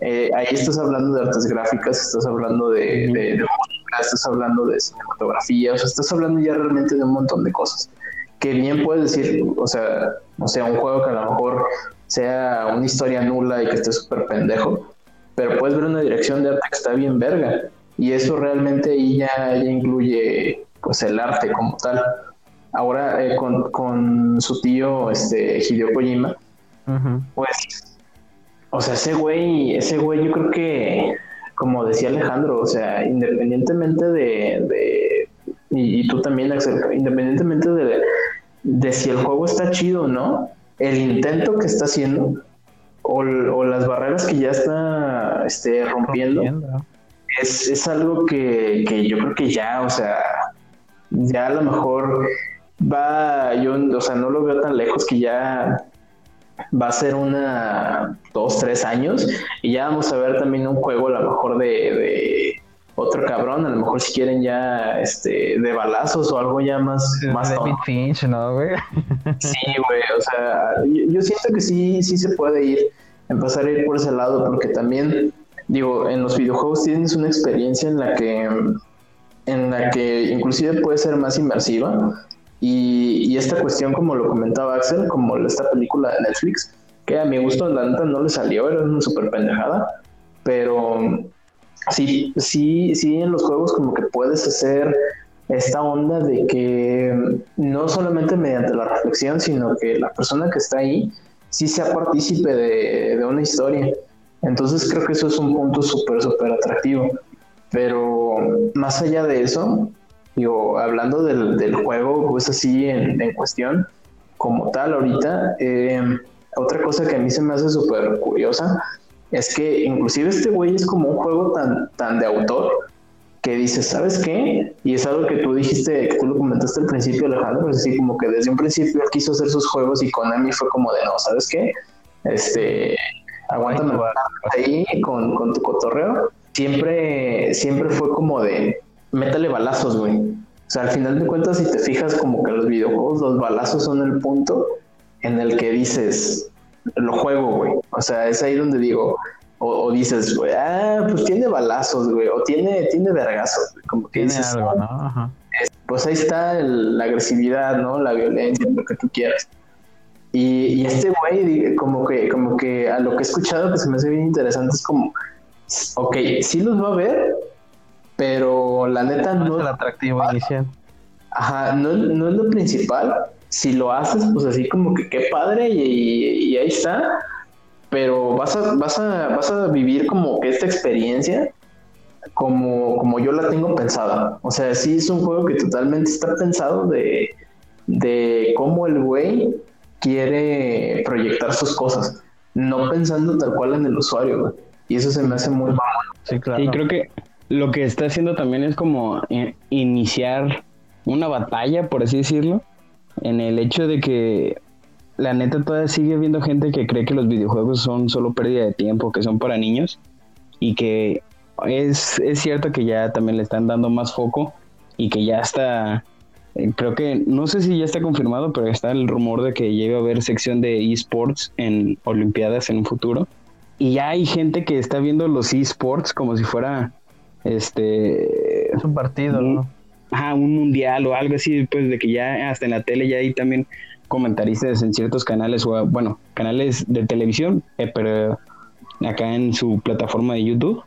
eh, ahí estás hablando de artes gráficas, estás hablando de, de- de música, estás hablando de cinematografía, o sea, estás hablando ya realmente de un montón de cosas. Que bien puedes decir, o sea, o sea, un juego que a lo mejor sea una historia nula y que esté súper pendejo, pero puedes ver una dirección de arte que está bien verga, y eso realmente ahí ya, ya incluye pues el arte como tal. Ahora eh, con, con su tío este Hideo Kojima, pues, o sea, ese güey, ese güey yo creo que, como decía Alejandro, o sea, independientemente de, de y, y tú también, Axel, independientemente de, de si el juego está chido o no, el intento que está haciendo o, o las barreras que ya está este, rompiendo, Rompiendo. es, es algo que, que yo creo que ya, o sea, ya a lo mejor va, yo, o sea, no lo veo tan lejos que ya va a ser una, dos, tres años y ya vamos a ver también un juego a lo mejor de, de otro cabrón, a lo mejor si quieren ya, este, de balazos o algo ya más, más David tonto. Finch, ¿no, güey? Sí, güey, o sea, yo, yo siento que sí, sí se puede ir, empezar a ir por ese lado, porque también, digo, en los videojuegos tienes una experiencia en la que, en la que inclusive puede ser más inmersiva, y, y esta cuestión, como lo comentaba Axel, como esta película de Netflix, que a mi gusto, la neta, no le salió, era una súper pendejada, pero sí, sí, sí, en los juegos como que puedes hacer esta onda de que no solamente mediante la reflexión, sino que la persona que está ahí sí sea partícipe de, de una historia. Entonces creo que eso es un punto súper, súper atractivo. Pero más allá de eso, digo, hablando del, del juego, pues así en, en cuestión, como tal ahorita, eh, otra cosa que a mí se me hace súper curiosa es que inclusive este güey es como un juego tan, tan de autor que dices, ¿sabes qué? Y es algo que tú dijiste, que tú lo comentaste al principio, Alejandro, pues así como que desde un principio él quiso hacer sus juegos y Konami fue como de, no, ¿sabes qué? Este, aguántame ahí con, con tu cotorreo. Siempre, siempre fue como de, métale balazos, güey. O sea, al final de cuentas, si te fijas como que los videojuegos, los balazos son el punto en el que dices, lo juego, güey. O sea, es ahí donde digo, o, o dices, güey, ah, pues tiene balazos, güey, o tiene, tiene vergazos, como Tiene dices, algo, ¿no? Ajá. pues ahí está el- la agresividad, ¿no? La violencia, lo que tú quieras. Y, y este güey, como que, como que a lo que he escuchado que se me hace bien interesante es como, ok, sí los va a ver, pero la neta No no, es el atractivo inicial. ajá, no, no es lo principal. Si lo haces, pues así como que qué padre y, y ahí está, pero vas a, vas a, vas a vivir como que esta experiencia como, como yo la tengo pensada. O sea, sí es un juego que totalmente está pensado de, de cómo el güey quiere proyectar sus cosas, no pensando tal cual en el usuario, güey. Y eso se me hace muy mamón. Sí, claro. Y creo que lo que está haciendo también es como eh, iniciar una batalla, por así decirlo, en el hecho de que la neta todavía sigue habiendo gente que cree que los videojuegos son solo pérdida de tiempo, que son para niños y que es, es cierto que ya también le están dando más foco y que ya está, eh, creo que, no sé si ya está confirmado, pero está el rumor de que llegue a haber sección de esports en Olimpiadas en un futuro. Y ya hay gente que está viendo los esports como si fuera este Es un partido, ¿no? ajá, un mundial o algo así, pues de que ya hasta en la tele ya hay también comentaristas en ciertos canales o bueno, canales de televisión, eh, pero acá en su plataforma de YouTube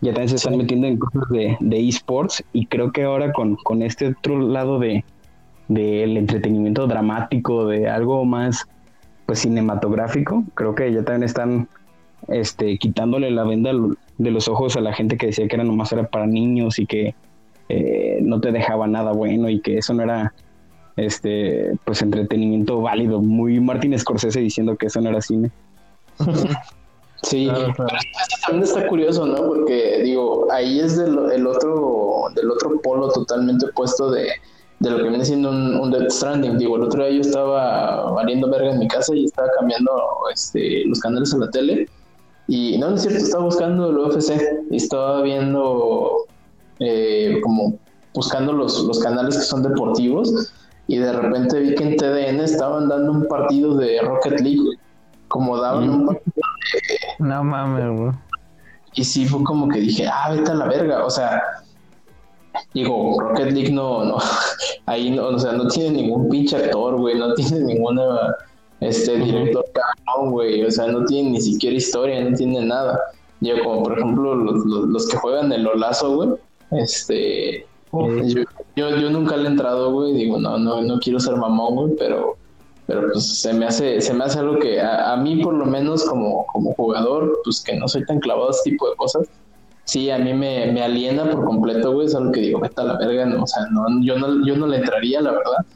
ya también se están metiendo en cosas de, de esports y creo que ahora con, con este otro lado de del entretenimiento dramático, de algo más pues cinematográfico, creo que ya también están este quitándole la venda de los ojos a la gente que decía que era nomás era para niños y que eh, no te dejaba nada bueno y que eso no era este pues entretenimiento válido muy Martin Scorsese diciendo que eso no era cine Sí, Claro, claro. pero también está curioso, ¿no? Porque digo, ahí es del el otro, del otro polo totalmente opuesto de, de lo que viene siendo un, un Death Stranding. Digo, el otro día yo estaba valiendo verga en mi casa y estaba cambiando este, los canales a la tele Y no, no es cierto, estaba buscando el UFC y estaba viendo eh, como buscando los, los canales que son deportivos y de repente vi que en TDN estaban dando un partido de Rocket League, como daban un partido No mames, güey. y sí fue como que dije, ah, vete a la verga, o sea, digo, Rocket League no, no, ahí no, o sea, no tiene ningún pinche actor, güey, no tiene ninguna, este, director cabrón, güey, o sea, no tiene ni siquiera historia, no tiene nada. Yo, como por ejemplo, los, los, los que juegan el Olazo, güey, este, yo, yo, yo nunca le he entrado, güey, digo, no, no, no quiero ser mamón, güey, pero, pero pues se me hace, se me hace algo que a, a mí por lo menos como, como jugador, pues que no soy tan clavado a este tipo de cosas, sí, a mí me, me aliena por completo, güey, es algo que digo, vete a la verga, no, o sea, no, yo no, yo no le entraría, la verdad,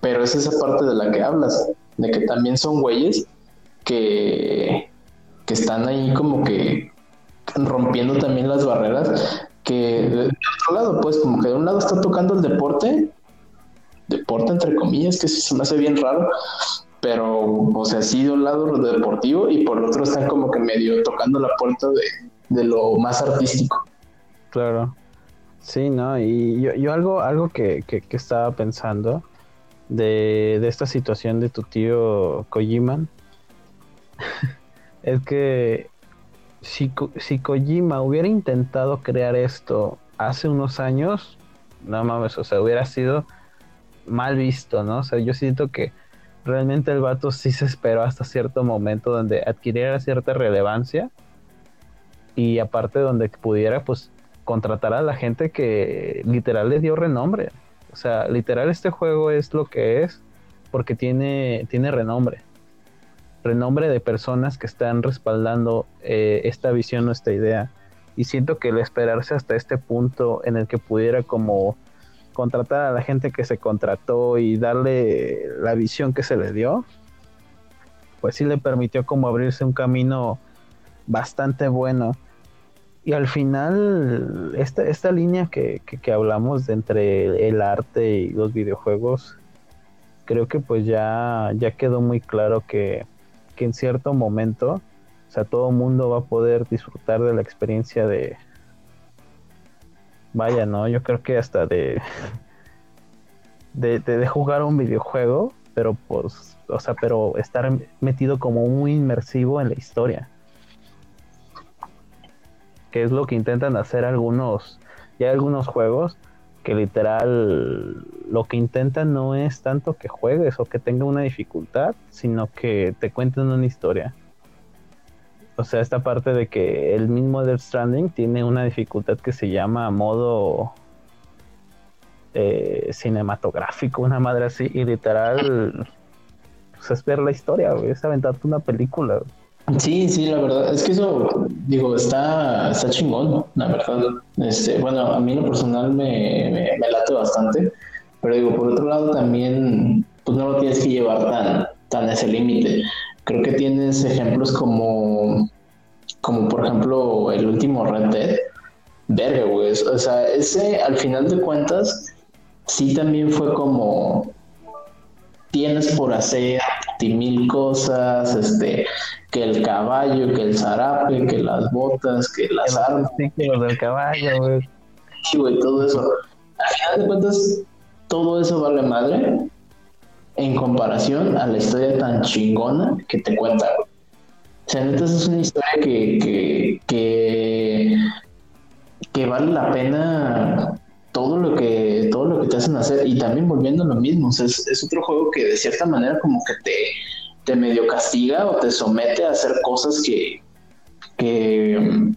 pero es esa parte de la que hablas, de que también son güeyes que, que están ahí como que rompiendo también las barreras, que de, otro lado, pues como que de un lado está tocando el deporte, deporte entre comillas, que se me hace bien raro, pero, o sea, sí de un lado deportivo y por el otro están como que medio tocando la puerta de, de lo más artístico. Claro. Sí, ¿no? Y yo, yo algo, algo que, que estaba pensando de, de esta situación de tu tío Kojiman es que si, si Kojima hubiera intentado crear esto hace unos años, no mames, o sea, hubiera sido mal visto, ¿no? O sea, yo siento que realmente el vato sí se esperó hasta cierto momento donde adquiriera cierta relevancia y aparte donde pudiera pues contratar a la gente que literal le dio renombre. O sea, literal este juego es lo que es porque tiene, tiene renombre. Renombre de personas que están respaldando eh, esta visión o esta idea. Y siento que el esperarse hasta este punto en el que pudiera como contratar a la gente que se contrató y darle la visión que se le dio, pues sí le permitió como abrirse un camino bastante bueno. Y al final, esta, esta línea que, que, que hablamos de entre el arte y los videojuegos, creo que pues ya, ya quedó muy claro que, que en cierto momento, o sea, todo mundo va a poder disfrutar de la experiencia de, vaya, ¿no? Yo creo que hasta de, de, de, de jugar un videojuego, pero pues, o sea, pero estar metido como muy inmersivo en la historia. Que es lo que intentan hacer algunos, ya algunos juegos, que literal lo que intentan no es tanto que juegues o que tenga una dificultad, sino que te cuenten una historia. O sea, esta parte de que el mismo Death Stranding tiene una dificultad que se llama modo eh, cinematográfico, una madre así, y literal pues, es ver la historia, es aventarte una película. Sí, sí, la verdad, es que eso, digo, está, está chingón, la verdad. Este, bueno, a mí en lo personal me, me, late bastante, pero digo, por otro lado también, pues no lo tienes que llevar tan, tan ese límite. Creo que tienes ejemplos como, como por ejemplo el último Red Dead. Verga, güey. O sea, ese al final de cuentas sí también fue como tienes por hacer mil cosas, este, que el caballo, que el zarape, que las botas, que las Los armas, testículos del caballo, güey. sí, güey, todo eso. Al final de cuentas, todo eso vale madre en comparación a la historia tan chingona que te cuenta. güey. O sea, esa es una historia que, que, que, que vale la pena todo lo que todo lo que te hacen hacer. Y también volviendo a lo mismo, es, es otro juego que de cierta manera como que te, te medio castiga o te somete a hacer cosas que, que,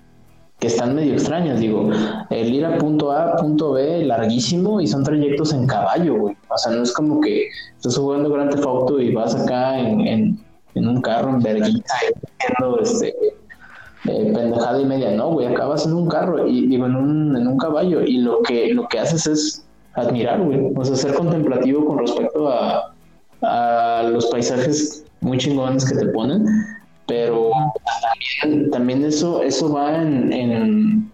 que están medio extrañas, digo, el ir a punto A, punto B, larguísimo y son trayectos en caballo, güey, o sea, no es como que estás jugando Grand Theft Auto y vas acá en, en, en un carro en verguita, este eh, pendejada y media, no, güey, acabas en un carro y digo en un, en un caballo y lo que lo que haces es admirar, güey, o sea, ser contemplativo con respecto a, a los paisajes muy chingones que te ponen, pero también, también eso eso va en, en,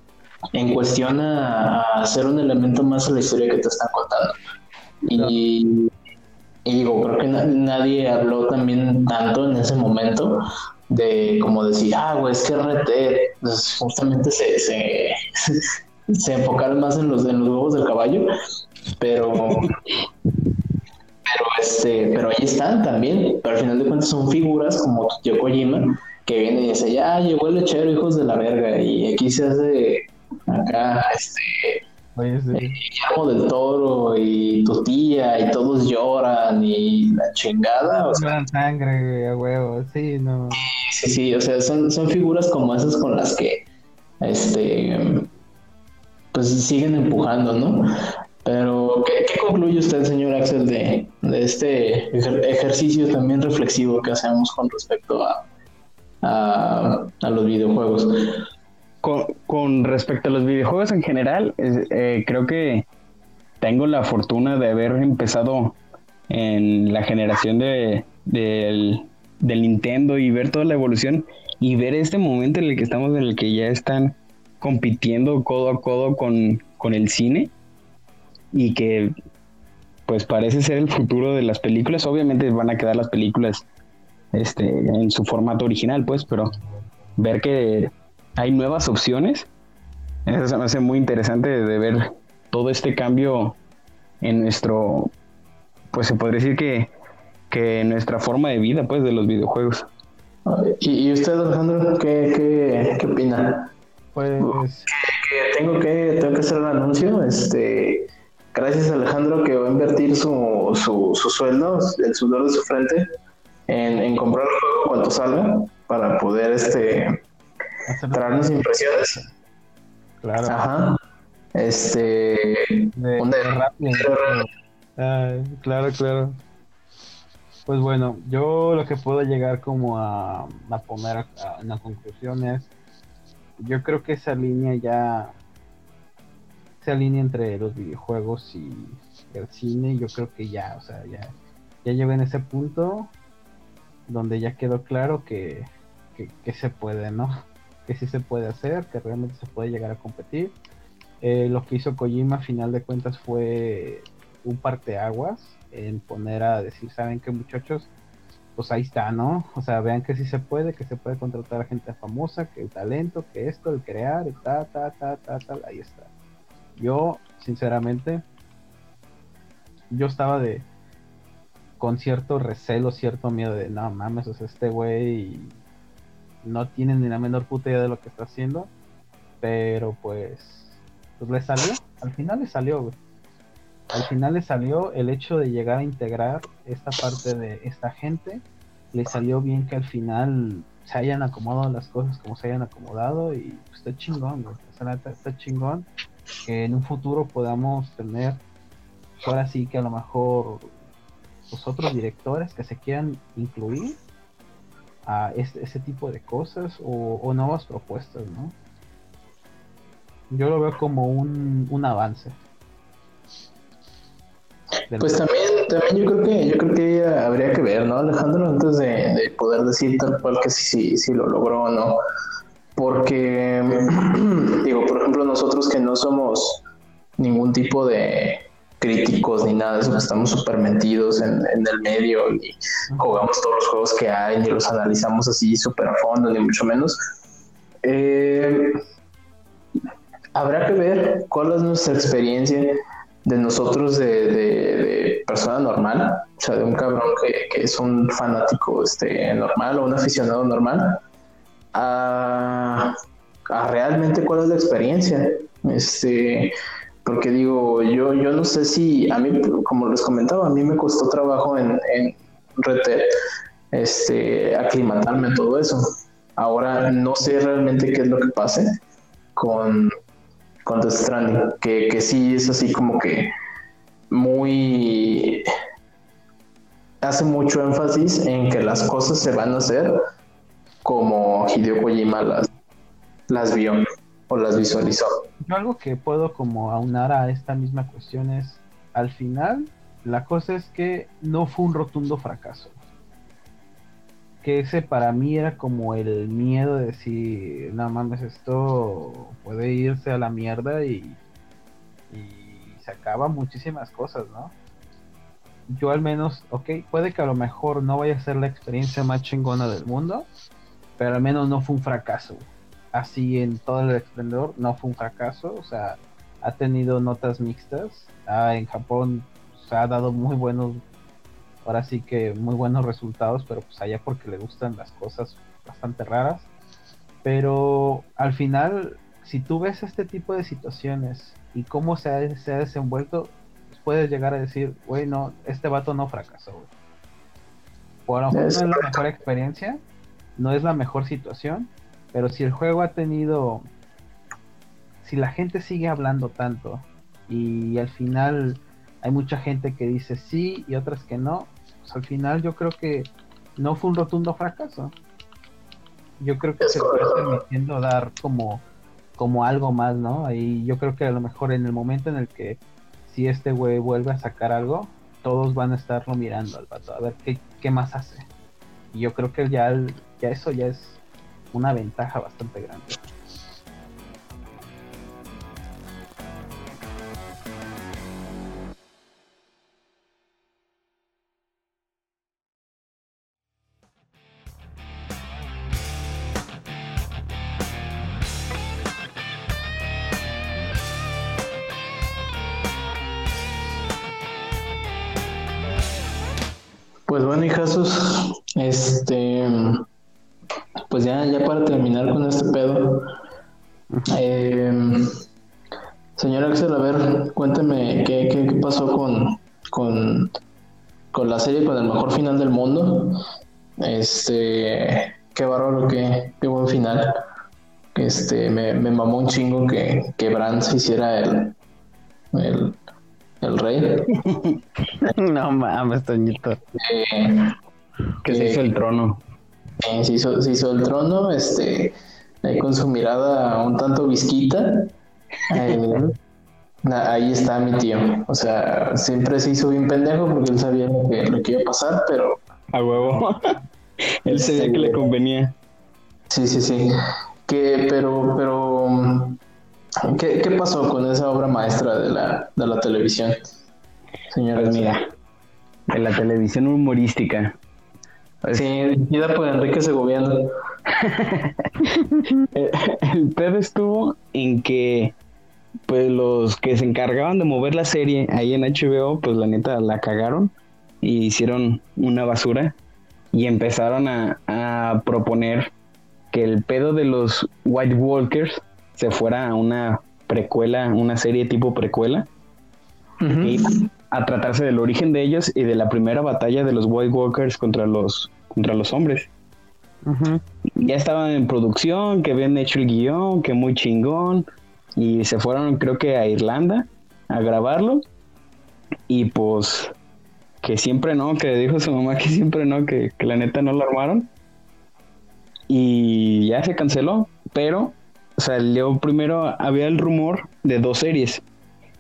en cuestión a, a ser un elemento más a la historia que te están contando. Y, y digo, creo que na- nadie habló también tanto en ese momento de como decir, ah, güey, es que RT, pues, justamente se, se, se enfocaron más en los, en los huevos del caballo, pero, pero este, pero ahí están también, pero al final de cuentas son figuras como Tokyo Kojima, que viene y dice, ya llegó el lechero, hijos de la verga, y aquí se hace acá, este, Oye, sí. Guillermo del Toro y tu tía y todos lloran y la chingada, o sea, sangre, a huevo. Sí, no. sí, sí, o sea, son, son figuras como esas con las que, este, pues siguen empujando, ¿no? Pero, ¿qué, qué concluye usted, señor Axel, de, de este ejer- ejercicio también reflexivo que hacemos con respecto a, a, a los videojuegos? Con, respecto a los videojuegos en general, eh, creo que tengo la fortuna de haber empezado en la generación de, del, del Nintendo y ver toda la evolución y ver este momento en el que estamos, en el que ya están compitiendo codo a codo con, con el cine y que pues parece ser el futuro de las películas. Obviamente van a quedar las películas este, en su formato original, pues, pero ver que hay nuevas opciones, eso se me hace muy interesante de ver todo este cambio en nuestro, pues se podría decir que, que en nuestra forma de vida, pues, de los videojuegos. ¿Y, y usted, Alejandro, qué, qué, qué opina? Pues, que tengo que tengo que hacer un anuncio este gracias a Alejandro que va a invertir su, su, su sueldo el sudor de su frente en, en comprar el juego cuando salga para poder este traernos impresiones claro. ajá este De, un de- de Rappi, Ay, claro, claro. Pues bueno, yo lo que puedo llegar como a, a poner a, a una conclusión es, yo creo que esa línea ya, esa línea entre los videojuegos y el cine, yo creo que ya, o sea, ya, ya llegué en ese punto donde ya quedó claro que, que, que se puede, ¿no? Que sí se puede hacer, que realmente se puede llegar a competir. Eh, lo que hizo Kojima a final de cuentas fue un parteaguas en poner a decir, ¿saben qué muchachos? Pues ahí está, ¿no? O sea, vean que sí se puede, que se puede contratar a gente famosa, que el talento, que esto, el crear, y ta, ta, ta, ta, tal, ahí está. Yo, sinceramente, yo estaba de con cierto recelo, cierto miedo de, no mames, o sea, este güey no tiene ni la menor puta idea de lo que está haciendo, pero pues, pues le salió, al final le salió, güey. Al final le salió el hecho de llegar a integrar esta parte de esta gente, le salió bien que al final se hayan acomodado las cosas como se hayan acomodado y pues, está chingón, güey. Neta, está chingón que en un futuro podamos tener, ahora sí que a lo mejor los otros directores que se quieran incluir a este, ese tipo de cosas o, o nuevas propuestas, ¿no? Yo lo veo como un, un avance. Pues también también yo creo que yo creo que habría que ver no Alejandro antes de, de poder decir tal cual que sí sí lo logró o no porque digo por ejemplo nosotros que no somos ningún tipo de críticos ni nada eso, que estamos súper metidos en, en el medio y jugamos todos los juegos que hay y los analizamos así súper a fondo, ni mucho menos. Eh, habrá que ver cuál es nuestra experiencia de nosotros de, de- de persona normal, o sea, de un cabrón que, que es un fanático este, normal o un aficionado normal, a, a realmente cuál es la experiencia. Este, porque digo, yo, yo no sé si, a mí, como les comentaba, a mí me costó trabajo en, en este, aclimatarme todo eso. Ahora no sé realmente qué es lo que pase con, con Death Stranding, que, que sí es así como que muy... hace mucho énfasis en que las cosas se van a hacer como Hideo Kojima las, las vio o las visualizó. Yo algo que puedo como aunar a esta misma cuestión es, al final, la cosa es que no fue un rotundo fracaso. Que ese para mí era como el miedo de decir, no mames, esto puede irse a la mierda y, se acaba muchísimas cosas, ¿no? Yo al menos, ok, puede que a lo mejor no vaya a ser la experiencia más chingona del mundo, pero al menos no fue un fracaso. Así en todo el esplendor, no fue un fracaso, o sea, ha tenido notas mixtas. Ah, en Japón se ha dado muy buenos, ahora sí que muy buenos resultados, pero pues allá porque le gustan las cosas bastante raras. Pero al final, si tú ves este tipo de situaciones y cómo se ha, se ha desenvuelto, pues puedes llegar a decir, güey, no, este vato no fracasó. güey". Por lo mejor no es la mejor experiencia, no es la mejor situación, pero si el juego ha tenido, si la gente sigue hablando tanto y al final hay mucha gente que dice sí y otras que no, pues al final yo creo que no fue un rotundo fracaso. Yo creo que se está permitiendo dar como, como algo más, ¿no? Y yo creo que a lo mejor en el momento en el que si este güey vuelve a sacar algo, todos van a estarlo mirando al vato, a ver qué, qué más hace. Y yo creo que ya, ya eso ya es una ventaja bastante grande. Este, qué bárbaro, qué, qué buen final. Este, me, me mamó un chingo que, que Bran se hiciera el, el, el rey. no mames, Toñito. Eh, Que se hizo el trono. Eh, se, hizo, se hizo el trono, este, ahí con su mirada un tanto visquita. Eh, ahí está mi tío. O sea, siempre se hizo bien pendejo porque él sabía lo que, lo que iba a pasar, pero A huevo. Él sabía que le convenía. sí, sí, sí. Que, pero, pero, mm, ¿qué, qué pasó con esa obra maestra de la, de la televisión? Señora, Pues mira, de la televisión humorística. Sí, dirigida por Enrique Segoviano. El, el pedo estuvo en que pues los que se encargaban de mover la serie ahí en HBO, pues la neta la cagaron y hicieron una basura y empezaron a, a proponer que el pedo de los White Walkers se fuera a una precuela, una serie tipo precuela, y a tratarse del origen de ellos y de la primera batalla de los White Walkers contra los, contra los hombres. Ya estaban en producción, que habían hecho el guion, que muy chingón, y se fueron creo que a Irlanda a grabarlo, y pues que siempre no, que dijo su mamá que siempre no, que, que la neta no lo armaron, y ya se canceló, pero salió primero, había el rumor de dos series,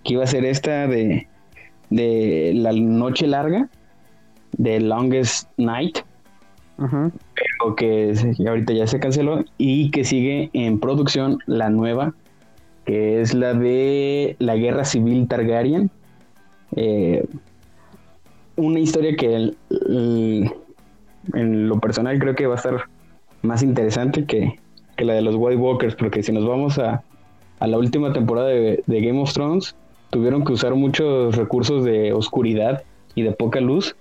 que iba a ser esta de, de La Noche Larga, de Longest Night, o que se- ahorita ya se canceló y que sigue en producción la nueva que es la de la guerra civil Targaryen Eh, una historia que en lo personal creo que va a estar más interesante que, que la de los White Walkers porque si nos vamos a, a la última temporada de, de Game of Thrones tuvieron que usar muchos recursos de oscuridad y de poca luz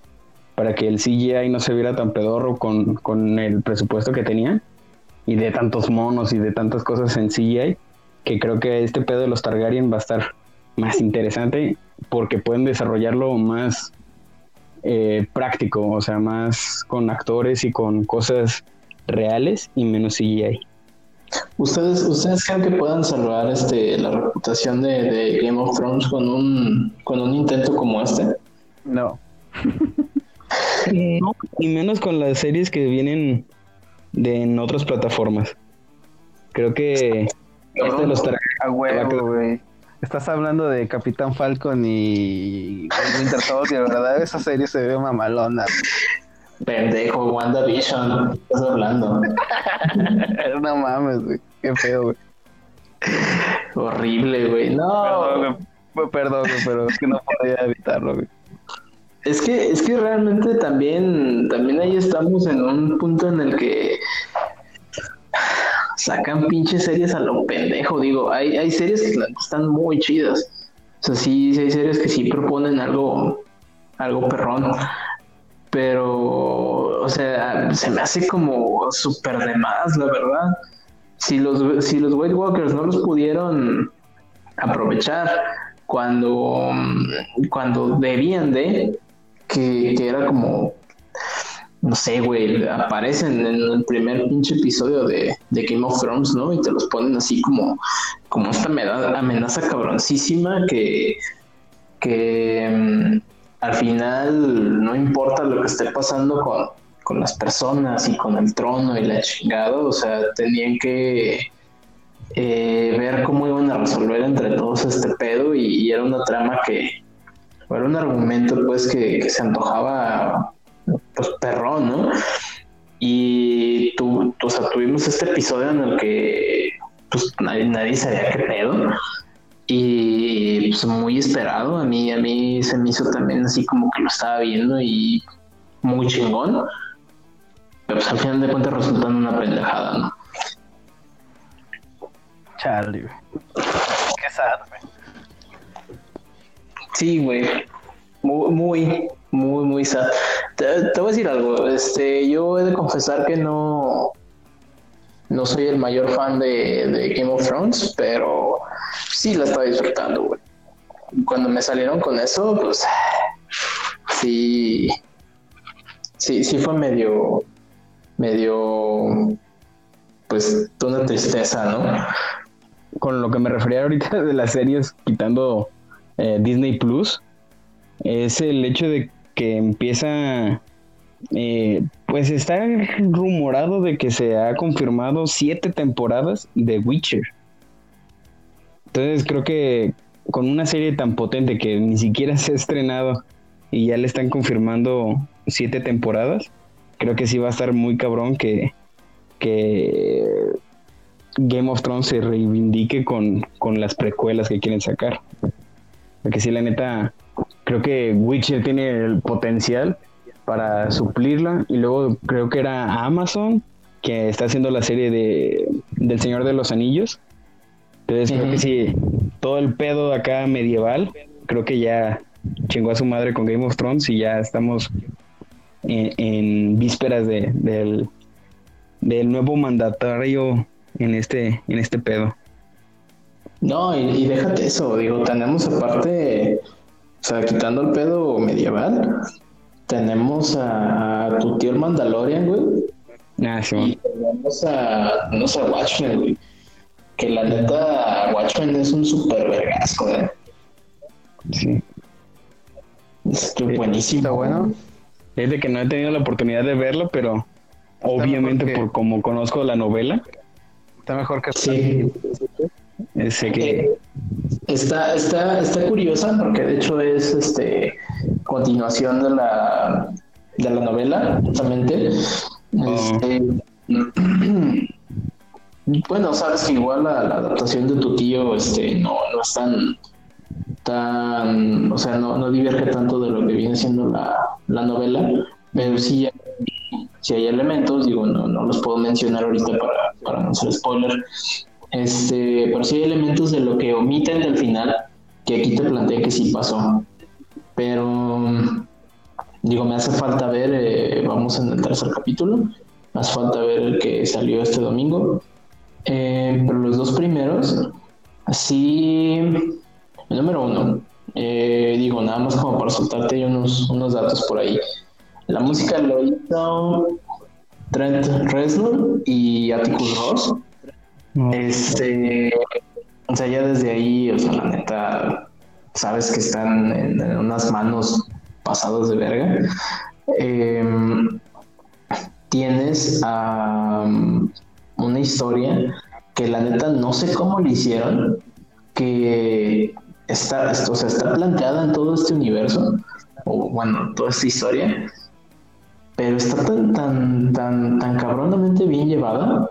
para que el CGI no se viera tan pedorro con, con el presupuesto que tenía y de tantos monos y de tantas cosas en CGI que creo que este pedo de los Targaryen va a estar más interesante porque pueden desarrollarlo más eh, práctico, o sea, más con actores y con cosas reales y menos CGI. ¿Ustedes, ¿Ustedes creen que puedan salvar este, la reputación de, de Game of Thrones con un, con un intento como este? No. No, y menos con las series que vienen de en otras plataformas. Creo que este de los Targaryen A huevo, güey. Estás hablando de Capitán Falcon y Winter Soldier, ¿verdad? Esa serie se ve mamalona. Pendejo, WandaVision, ¿qué estás hablando? no mames, güey. Qué feo, güey. Horrible, güey. No, Perdón. Perdón, pero es que no podía evitarlo, güey. es que, es que realmente también, también ahí estamos en un punto en el que sacan pinches series a lo pendejo. Digo, hay, hay series que están muy chidas. O sea, sí, hay series que sí proponen algo, algo perrón. Pero, o sea, se me hace como súper de más, la verdad. Si los, si los White Walkers no los pudieron aprovechar cuando, cuando debían de, que era como no sé, güey, aparecen en el primer pinche episodio de, de, Game of Thrones, ¿no? Y te los ponen así como, como esta amenaza cabroncísima que, que um, al final no importa lo que esté pasando con, con, las personas y con el trono y la chingada, o sea, tenían que eh, ver cómo iban a resolver entre todos este pedo y, y era una trama que, era un argumento pues que, que se antojaba pues perrón, ¿no? Y tu, o sea, tuvimos este episodio en el que pues nadie, nadie sabía qué pedo y pues muy esperado, a mí, a mí se me hizo también así como que lo estaba viendo y muy chingón, pero pues al final de cuentas resultando una pendejada, ¿no? Charlie, güey. Qué sad, güey. Sí, güey. Muy, muy, muy, sad. Te, te, voy a decir algo. Este, yo he de confesar que no, no soy el mayor fan de, de Game of Thrones, pero sí la estaba disfrutando. Cuando me salieron con eso, pues sí, sí, sí fue medio, medio, pues una tristeza, ¿no? Con lo que me refería ahorita de las series quitando eh, Disney Plus, es el hecho de que empieza, eh, pues está rumorado de que se ha confirmado siete temporadas de Witcher. Entonces creo que con una serie tan potente que ni siquiera se ha estrenado y ya le están confirmando siete temporadas, creo que sí va a estar muy cabrón que, que Game of Thrones se reivindique con, con las precuelas que quieren sacar. Porque sí, la neta, creo que Witcher tiene el potencial para suplirla. Y luego creo que era Amazon que está haciendo la serie de del Señor de los Anillos. Entonces uh -huh. creo que sí, todo el pedo acá medieval, creo que ya chingó a su madre con Game of Thrones y ya estamos en, en vísperas de, del, del nuevo mandatario en este, en este pedo. No, y, y, déjate eso, digo, tenemos aparte, o sea, quitando el pedo medieval, tenemos a, a tu tío el Mandalorian, güey. Ah, sí. Y tenemos a, tenemos a Watchmen, güey. Que la neta, Watchmen es un super vergasco, ¿eh? Sí. Es buenísimo. Está bueno. Es de que no he tenido la oportunidad de verlo, pero Está obviamente por como conozco la novela. Está mejor que sí. Sé que está, está, está curiosa porque de hecho es este continuación de la de la novela, justamente. Oh. Este, bueno, sabes que igual la, la, adaptación de tu tío este, no, no es tan, tan, o sea, no, no diverge tanto de lo que viene siendo la, la novela, pero sí, sí hay elementos, digo, no, no los puedo mencionar ahorita para, para no ser spoiler, este, pero sí hay elementos de lo que omiten del final, que aquí te planteé que sí pasó, pero digo, me hace falta ver, eh, vamos en el tercer capítulo, me hace falta ver el que salió este domingo, eh, pero los dos primeros, sí, el número uno, eh, digo, nada más como para soltarte unos, unos datos por ahí. La música lo hizo Trent Reznor y Atticus Ross. No. Este, o sea, ya desde ahí, o sea, la neta, sabes que están en, unas manos pasadas de verga. Eh, tienes una historia que la neta no sé cómo lo hicieron, que está, o sea, está planteada en todo este universo, o bueno, toda esta historia, pero está tan, tan, tan, tan cabronamente bien llevada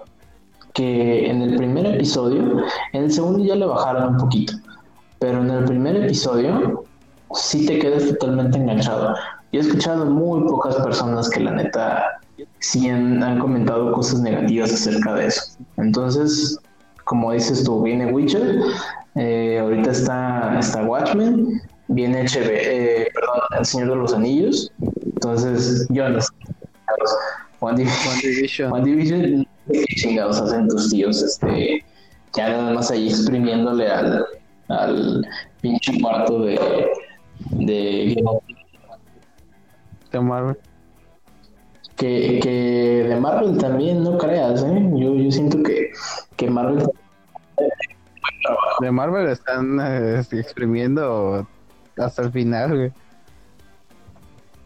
que en el primer episodio, en el segundo ya le bajaron un poquito, pero en el primer episodio sí te quedas totalmente enganchado. Yo he escuchado muy pocas personas que la neta sí han, han comentado cosas negativas acerca de eso. Entonces, como dices tú, viene Witcher, eh, ahorita está, está Watchmen, viene HB, eh, perdón, El Señor de los Anillos. Entonces, yo no sé. One Division, One Division. ¿Qué chingados hacen tus tíos? Este, ya nada más ahí exprimiéndole al, al pinche cuarto de, de de Marvel. que, que de Marvel también, no creas, ¿eh? Yo, yo siento que, que Marvel De Marvel están eh, exprimiendo hasta el final, güey.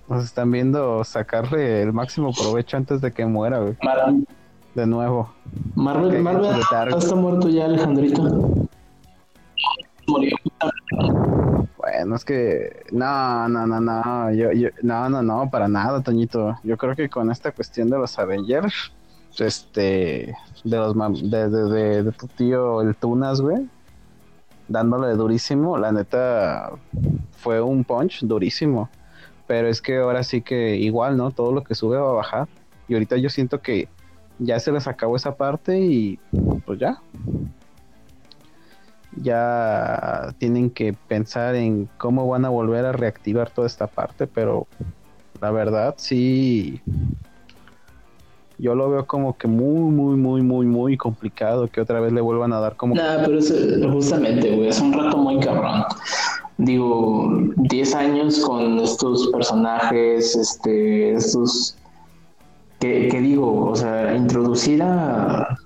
Nos están viendo sacarle el máximo provecho antes de que muera, güey. Marvel, De nuevo. Marvel, Marvel está muerto ya Alejandrito. Murió. Bueno, es que no, no, no, no, yo, yo, no, no, no, para nada, Toñito. Yo creo que con esta cuestión de los Avengers, este, de los, de, de, de tu tío el Tunas, güey, dándole durísimo, la neta fue un punch durísimo. Pero es que ahora sí que igual, ¿no? Todo lo que sube va a bajar. Y ahorita yo siento que ya se les acabó esa parte y pues ya. Ya tienen que pensar en cómo van a volver a reactivar toda esta parte, pero la verdad sí. Yo lo veo como que muy, muy, muy, muy, muy complicado que otra vez le vuelvan a dar como Nah, pero es justamente, güey, es un rato muy cabrón. Digo, 10 años con estos personajes, este, estos. ¿Qué, qué digo? O sea, introducir a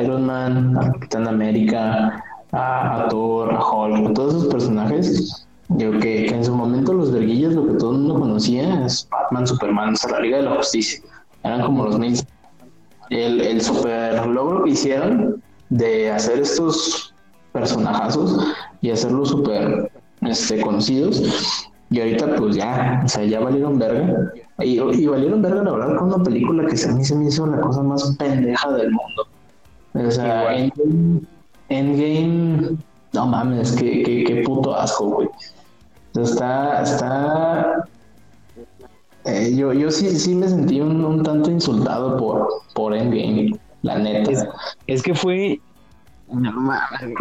Iron Man, a Capitán América, a, a Thor, a Hulk, todos esos personajes. Digo que, que en su momento los verguillas, lo que todo el mundo conocía es Batman, Superman, o sea, la Liga de la Justicia. Eran como los mil el, el super logro que hicieron de hacer estos personajazos y hacerlos súper este, conocidos. Y ahorita pues ya, o sea, ya valieron verga. Y, y valieron verga la verdad con una película que a mí se me hizo la cosa más pendeja del mundo. O sea, Endgame, Endgame, no mames, qué, qué, qué puto asco, güey. O sea, Está, está eh, yo, yo sí, sí me sentí un, un tanto insultado por, por Endgame, la neta. Es- Es que fue,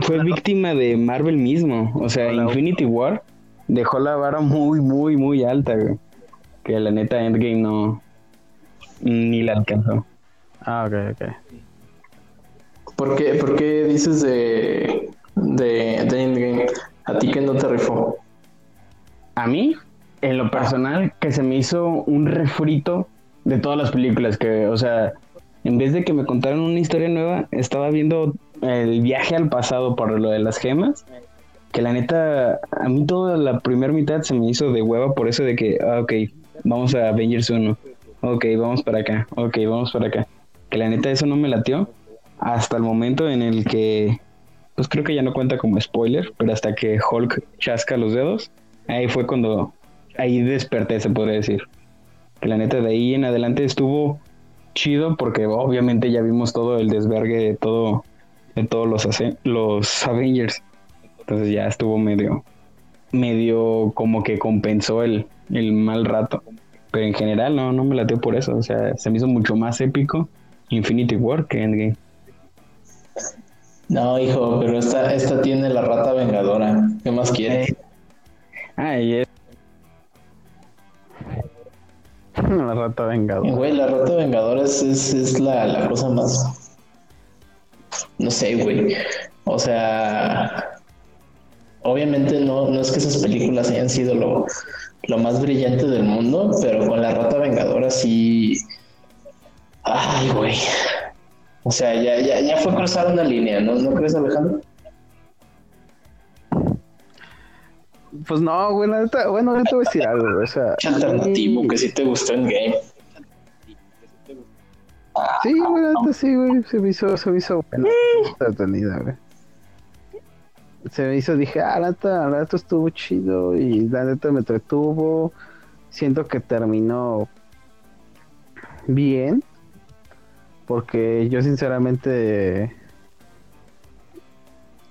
fue víctima de Marvel mismo. O sea, Hola. Infinity War dejó la vara muy, muy, muy alta, güey. Que la neta Endgame no ni la alcanzó. Ah, ok, ok. ¿Por qué, por qué dices de, de, de Endgame? A ti que no te rifó. A mí, en lo personal, que se me hizo un refrito de todas las películas. Que, o sea, en vez de que me contaran una historia nueva, estaba viendo el viaje al pasado por lo de las gemas. Que la neta, a mí toda la primera mitad se me hizo de hueva por eso de que, ah, ok, vamos a Avengers 1. Ok, vamos para acá. Ok, vamos para acá. Que la neta eso no me latió. Hasta el momento en el que, pues creo que ya no cuenta como spoiler, pero hasta que Hulk chasca los dedos, ahí fue cuando, ahí desperté, se podría decir. Que la neta de ahí en adelante estuvo chido porque obviamente ya vimos todo el desvergue de todo, de todos los, los Avengers. Entonces ya estuvo medio, medio como que compensó el, el mal rato. Pero en general no, no me latió por eso. O sea, se me hizo mucho más épico Infinity War que Endgame. No, hijo, pero esta, esta tiene la rata vengadora. ¿Qué más quieres? Ah, y es- La rata vengadora. Güey, la rata vengadora es, es, es la, la cosa más. No sé, güey. O sea. Obviamente no, no es que esas películas hayan sido lo, lo más brillante del mundo, pero con la rata vengadora sí. Ay, güey. O sea, ya, ya, ya fue cruzar una línea, ¿no? ¿No crees, Alejandro? Pues no, güey, la neta, bueno, ahorita voy a decir algo, o sea. Qué a mí- alternativo que sí te gustó en game. Sí, güey, la neta sí, güey, se me hizo, se me hizo buena, entretenida, güey. Se me hizo, dije, ah, la estuvo chido y la neta me entretuvo. Siento que terminó bien, porque yo sinceramente,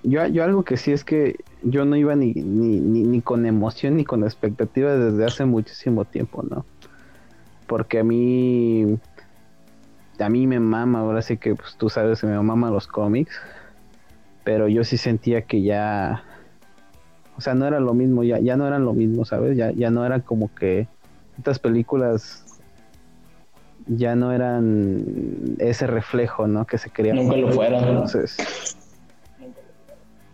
yo, yo algo que sí es que yo no iba ni, ni, ni, ni con emoción ni con expectativa desde hace muchísimo tiempo, ¿no? Porque a mí a mí me mama, ahora sí que pues, tú sabes que me mama los cómics, pero yo sí sentía que ya, o sea, no era lo mismo, ya, ya no eran lo mismo, ¿sabes? Ya, ya no eran como que estas películas ya no eran ese reflejo, ¿no? Que se quería. Nunca lo fueron. Entonces,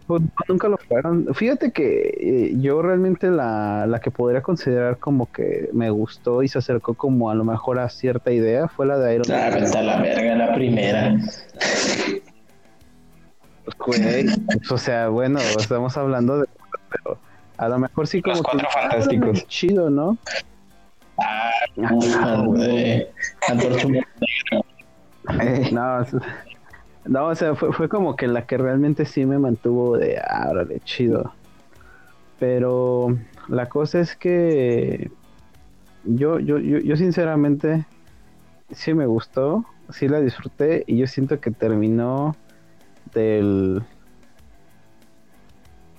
pues, nunca lo fueron. Fíjate que eh, yo realmente la, la que podría considerar como que me gustó y se acercó como a lo mejor a cierta idea fue la de Iron Ah, Man. vete a la verga, la primera. Güey, o sea, bueno, estamos hablando de... Pero a lo mejor sí como Los que... Fantásticos. Chido, ¿no? Ah, Humana. Eh, no, no, o sea, fue, fue como que la que realmente sí me mantuvo de, ah, órale, chido. Pero la cosa es que yo, yo, yo, yo sinceramente sí me gustó, sí la disfruté y yo siento que terminó del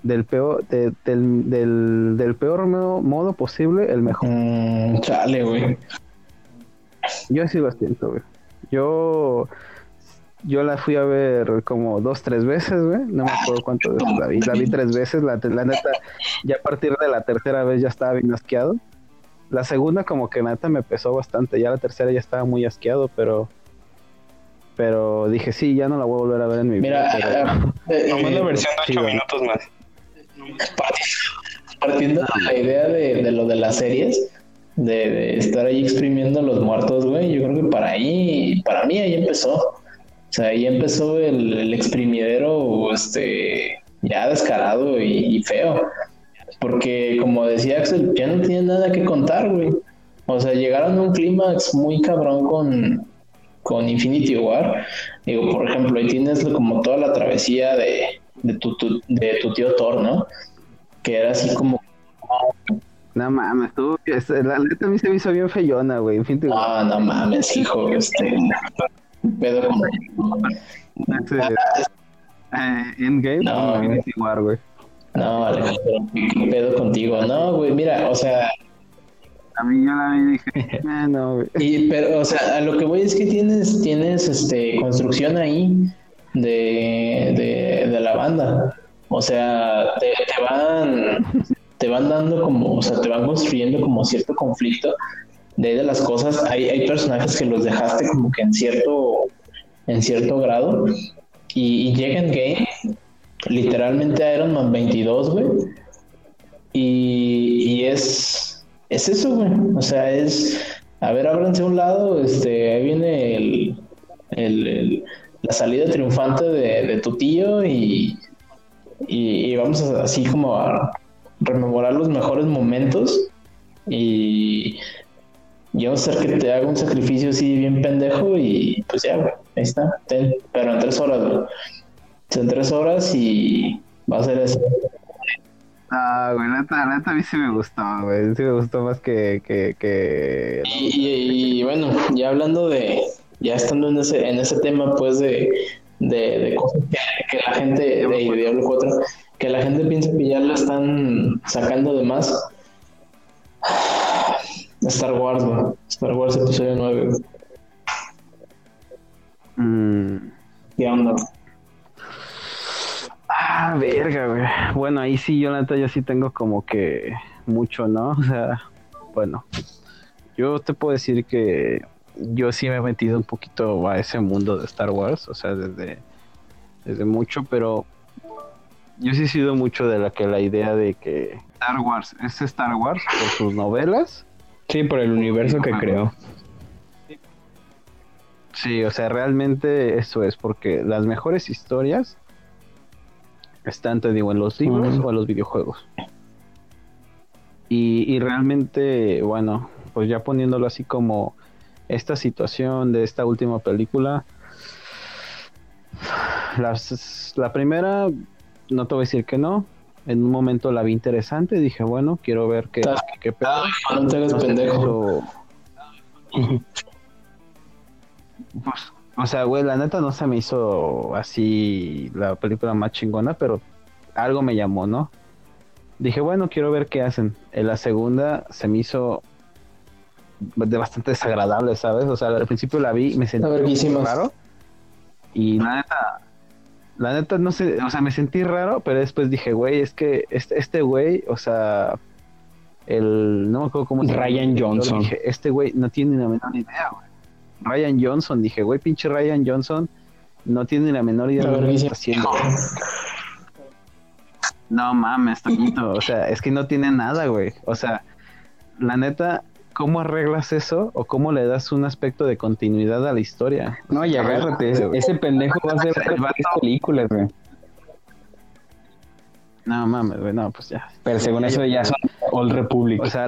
del peor de- del, del, del peor modo, posible el mejor. Mm, chale, güey. Yo sí lo siento, güey. Yo, yo la fui a ver como dos, tres veces, güey. No me acuerdo cuántas veces la vi. La vi tres veces. La, la neta, ya a partir de la tercera vez ya estaba bien asqueado. La segunda como que neta me pesó bastante. Ya la tercera ya estaba muy asqueado, pero... Pero dije, sí, ya no la voy a volver a ver en mi Mira, vida. pero- eh, Nomás la eh, versión de 8 chido. minutos más. partiendo de la idea de, de lo de las series, de, de estar ahí exprimiendo a los muertos, güey, yo creo que para ahí, para mí ahí empezó. O sea, ahí empezó el, el exprimidero, este, ya descarado y, y feo. Porque, como decía Axel, ya no tiene nada que contar, güey. O sea, llegaron a un clímax muy cabrón con, con Infinity War. Digo, por ejemplo, ahí tienes como toda la travesía de, de, tu, tu- de tu tío Thor, ¿no? Que era así como, No mames, tú... La neta a mí se me hizo bien feyona, güey. Fin, te- ah, no mames, hijo, este, pedo con... ese- eh, Endgame, No, no, Infinity War, güey. No, Alejandro, ¿qué pedo contigo? No, güey, mira, o sea, A mí yo la vi y dije, "Ah, no, güey. y, pero, o sea, a lo que voy es que tienes, tienes, este, construcción ahí de, de, de la banda. O sea, te, te van, te van dando como, o sea, te van construyendo como cierto conflicto de, de las cosas. Hay, hay personajes que los dejaste como que en cierto, en cierto grado y, y llega en game literalmente Iron Man 22, güey. Y, y es, es eso, güey. O sea, es, a ver, ábranse a un lado, este, ahí viene el, el- la salida triunfante de, de tu tío y, y, y vamos así como a rememorar los mejores momentos y, y vamos a hacer que te haga un sacrificio así bien pendejo y pues ya, güey, ahí está, pero en tres horas, güey. En tres horas y va a ser eso. Ah, güey, neta, neta a mí sí me gustó, güey. Sí me gustó más que... que, que... Y, y- y, bueno, ya hablando de, ya estando en ese, en ese tema, pues de, de, de cosas que, que la gente, de Diablo 4, que la gente piensa que ya la están sacando de más. Star Wars, güey. Star Wars episodio 9, güey. Mm. ¿Qué onda? Ah, verga, güey. Bueno, ahí sí, yo neta, yo sí tengo como que mucho, ¿no? O sea, bueno, yo te puedo decir que yo sí me he metido un poquito a ese mundo de Star Wars, o sea, desde, desde mucho, pero yo sí he sido mucho de la que la idea de que Star Wars es Star Wars por sus novelas. Sí, por el universo que creó. Sí, o sea, realmente eso es porque las mejores historias están, te digo, en los libros o en los videojuegos. Y, y realmente, bueno, pues ya poniéndolo así como esta situación de esta última película, las- la primera, no te voy a decir que no, en un momento la vi interesante, dije, bueno, quiero ver qué, qué. No te No me pendejo. Pues, o sea, güey, la neta no se me hizo así la película más chingona, pero algo me llamó, ¿no? Dije, bueno, quiero ver qué hacen. En la segunda se me hizo de bastante desagradable, ¿sabes? O sea, al principio la vi y me sentí raro. Y la neta, la neta no sé, o sea, me sentí raro, pero después dije, güey, es que este, este güey, o sea, el, no me acuerdo cómo se llama, Ryan Johnson. Dije, este güey no tiene ni la menor idea, güey. Ryan Johnson, dije, güey, pinche Ryan Johnson, no tiene ni la menor idea de lo que está haciendo. No mames, Toñito. O sea, es que no tiene nada, güey. O sea, la neta, ¿cómo arreglas eso? ¿O cómo le das un aspecto de continuidad a la historia? No, y agárrate, ese, ese pendejo va a vato- tres películas, güey. No mames, güey, no, pues ya. Pero según eso ya son Old Republic. O sea,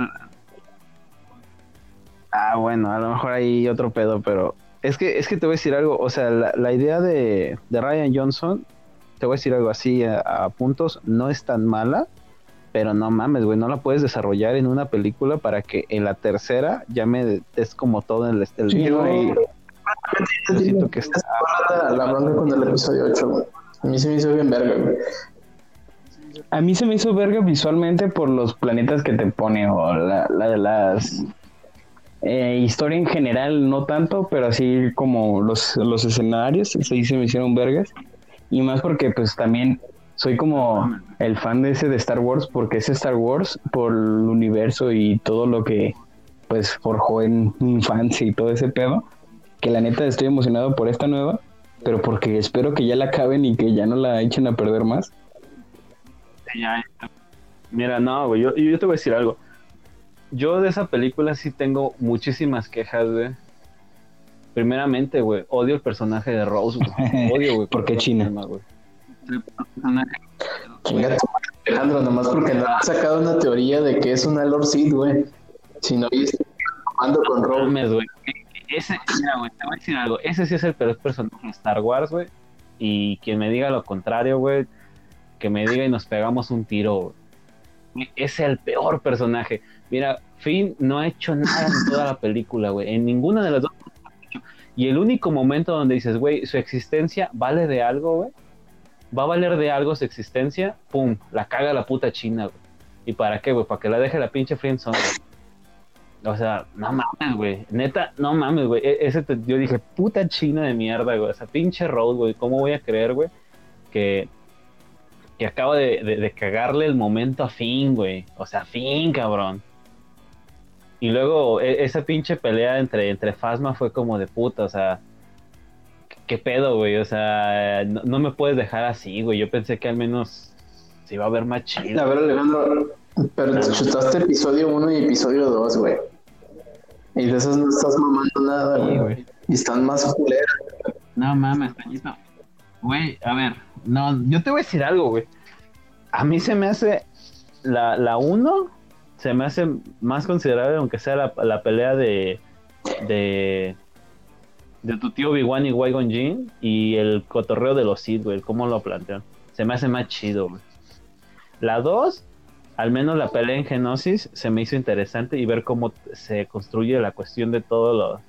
ah, bueno, a lo mejor hay otro pedo, pero es que, es que te voy a decir algo. O sea, la, la idea de, de Ryan Johnson, te voy a decir algo así a, a puntos, no es tan mala. Pero no mames, güey, no la puedes desarrollar en una película para que en la tercera ya me des como todo el, el Sí, yo- güey. yo siento que está La, la bronca con el episodio 8, güey. A mí se me hizo bien verga, güey. A mí se me hizo verga visualmente por los planetas que te pone o la, la de las eh, historia en general no tanto, pero así como los, los escenarios, sí se me hicieron vergas. Y más porque pues también soy como el fan de ese de Star Wars porque es Star Wars por el universo y todo lo que pues forjó en mi infancia y todo ese pedo. Que la neta estoy emocionado por esta nueva, pero porque espero que ya la acaben y que ya no la echen a perder más. Mira, no, yo, yo te voy a decir algo. Yo de esa película sí tengo muchísimas quejas, güey. Primeramente, güey, odio el personaje de Rose, güey. Odio, güey. ¿Por qué China? güey. El personaje- Chinga tu madre, Alejandro, nomás porque no han sacado una teoría de que es una Lord Seed, güey. Si no, y ando con mames, güey. Ese, mira, güey, te voy a decir algo. Ese sí es el peor personaje de Star Wars, güey. Y quien me diga lo contrario, güey, que me diga y nos pegamos un tiro, güey. Es el peor personaje. Mira, Finn no ha hecho nada en toda la película, güey. En ninguna de las dos. Y el único momento donde dices, güey, su existencia vale de algo, güey. Va a valer de algo su existencia, pum, la caga la puta china, güey. ¿Y para qué, güey? Para que la deje la pinche friendzone. O sea, no mames, güey. Neta, no mames, güey. E- Ese te- yo dije, puta china de mierda, güey. O sea, pinche road, güey. ¿Cómo voy a creer, güey? Que, que acaba de, de- de cagarle el momento a Finn, güey. O sea, Finn, cabrón. Y luego e- esa pinche pelea entre, entre Fasma fue como de puta, o sea. ¿Qué pedo, güey? O sea, no, no me puedes dejar así, güey. Yo pensé que al menos se iba a ver más chido. A ver, Alejandro, pero te chutaste episodio 1 y episodio 2, güey. Y de esas no estás mamando nada, Sí, güey. güey. Y están más culeras. No mames, Toñito. Güey, a ver, no, yo te voy a decir algo, güey. A mí se me hace la, la uno se me hace más considerable, aunque sea la, la pelea de, de de tu tío Obi-Wan y Qui-Gon Jinn y el cotorreo de los Sith, güey, cómo lo plantean. Se me hace más chido, güey. La 2, al menos la pelea en Genosis, se me hizo interesante y ver cómo se construye la cuestión de todos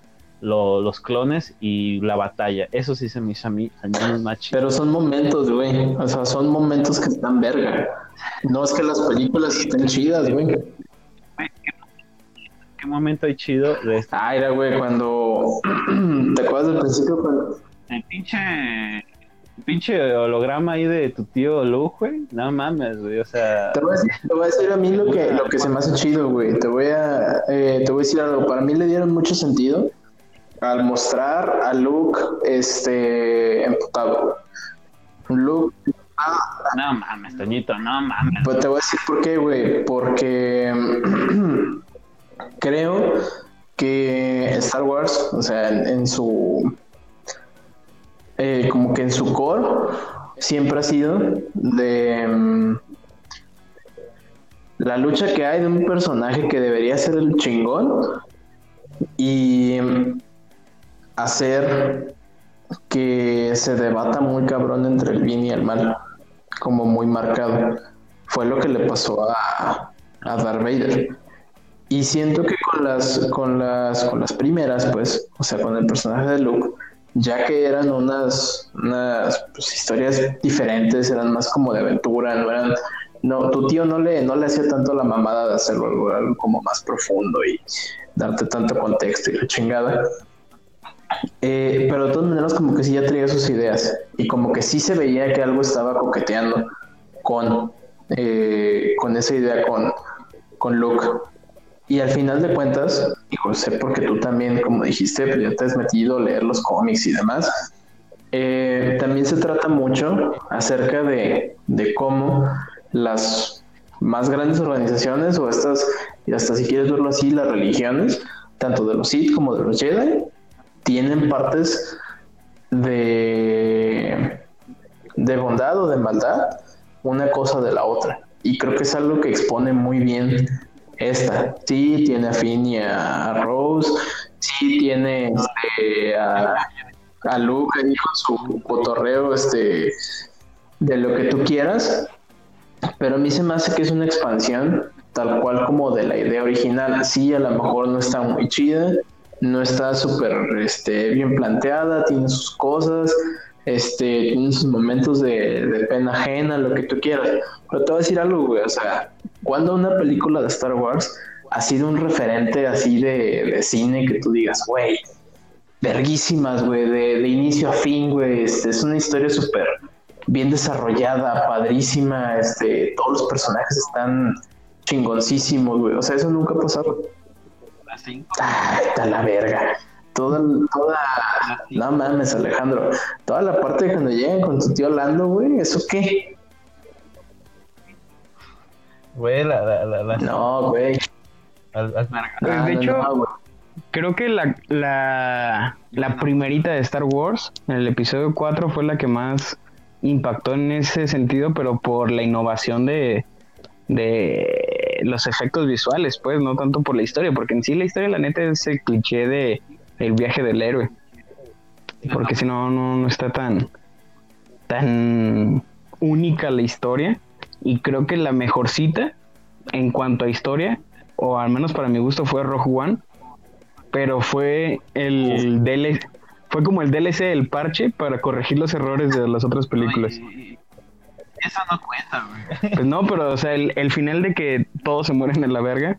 lo- los clones y la batalla. Eso sí se me hizo a mí al menos más chido. Pero son momentos, güey. O sea, son momentos que están verga. No es que las películas estén chidas, güey. ¿Qué momento hay chido de este? Ah, era, güey, cuando. ¿Te acuerdas del principio? Cuando... El pinche, el pinche holograma ahí de tu tío Luke, güey. No mames, güey. O sea, Te voy, a decir, te voy a decir a mí lo que, lo que se me hace chido, güey. Te voy a, eh, te voy a decir algo. Para mí le dieron mucho sentido al mostrar a Luke este emputado. Luke, no mames, Toñito, no mames. pues te voy a decir por qué, güey. Porque creo que Star Wars, o sea, en, su eh, como que en su core siempre ha sido de mm, la lucha que hay de un personaje que debería ser el chingón y hacer que se debata muy cabrón entre el bien y el mal, como muy marcado. Fue lo que le pasó a, a Darth Vader. Y siento que con las, con las, con las primeras, pues, o sea, con el personaje de Luke, ya que eran unas, unas pues, historias diferentes, eran más como de aventura, no eran, no, tu tío no le, no le hacía tanto la mamada de hacerlo algo, algo como más profundo y darte tanto contexto y la chingada. Eh, pero de todas maneras como que sí ya traía sus ideas y como que sí se veía que algo estaba coqueteando con, eh, con esa idea con, con Luke. Y al final de cuentas, y José, porque tú también, como dijiste, pues ya te has metido a leer los cómics y demás, eh, también se trata mucho acerca de, de cómo las más grandes organizaciones o estas, y hasta si quieres verlo así, las religiones, tanto de los Sith como de los Jedi, tienen partes de, de bondad o de maldad, una cosa de la otra. Y creo que es algo que expone muy bien esta. Sí, tiene a Finn a Rose, sí tiene este, a, a Luke su cotorreo este, de lo que tú quieras, pero a mí se me hace que es una expansión tal cual como de la idea original. Sí, a lo mejor no está muy chida, no está súper este, bien planteada, tiene sus cosas, este, tiene sus momentos de, de pena ajena, lo que tú quieras. Pero te voy a decir algo, güey, o sea, cuando una película de Star Wars ha sido un referente así de, de cine que tú digas, güey, verguísimas, güey, de, de inicio a fin, güey, este, es una historia súper bien desarrollada, padrísima, este, todos los personajes están chingoncísimos, güey, o sea, eso nunca ha pasado. Ah, está la verga. Toda, toda, no mames, Alejandro. Toda la parte de cuando llegan con tu tío Lando, güey, ¿eso qué? Güey, la, la, la, la- No, güey. al- al- Pues, de no, hecho, no, creo que la, la, la primerita de Star Wars, en el episodio 4, fue la que más impactó en ese sentido, pero por la innovación de, de los efectos visuales, pues, no tanto por la historia, porque en sí la historia, la neta, es el cliché de el viaje del héroe. Porque si no, no, no está tan, tan única la historia. Y creo que la mejorcita en cuanto a historia, o al menos para mi gusto, fue Rogue One. Pero fue el DLC, fue como el DLC del parche para corregir los errores de las otras películas. Eso no cuenta, güey. Pues no, pero o sea, el, el final de que todos se mueren en la verga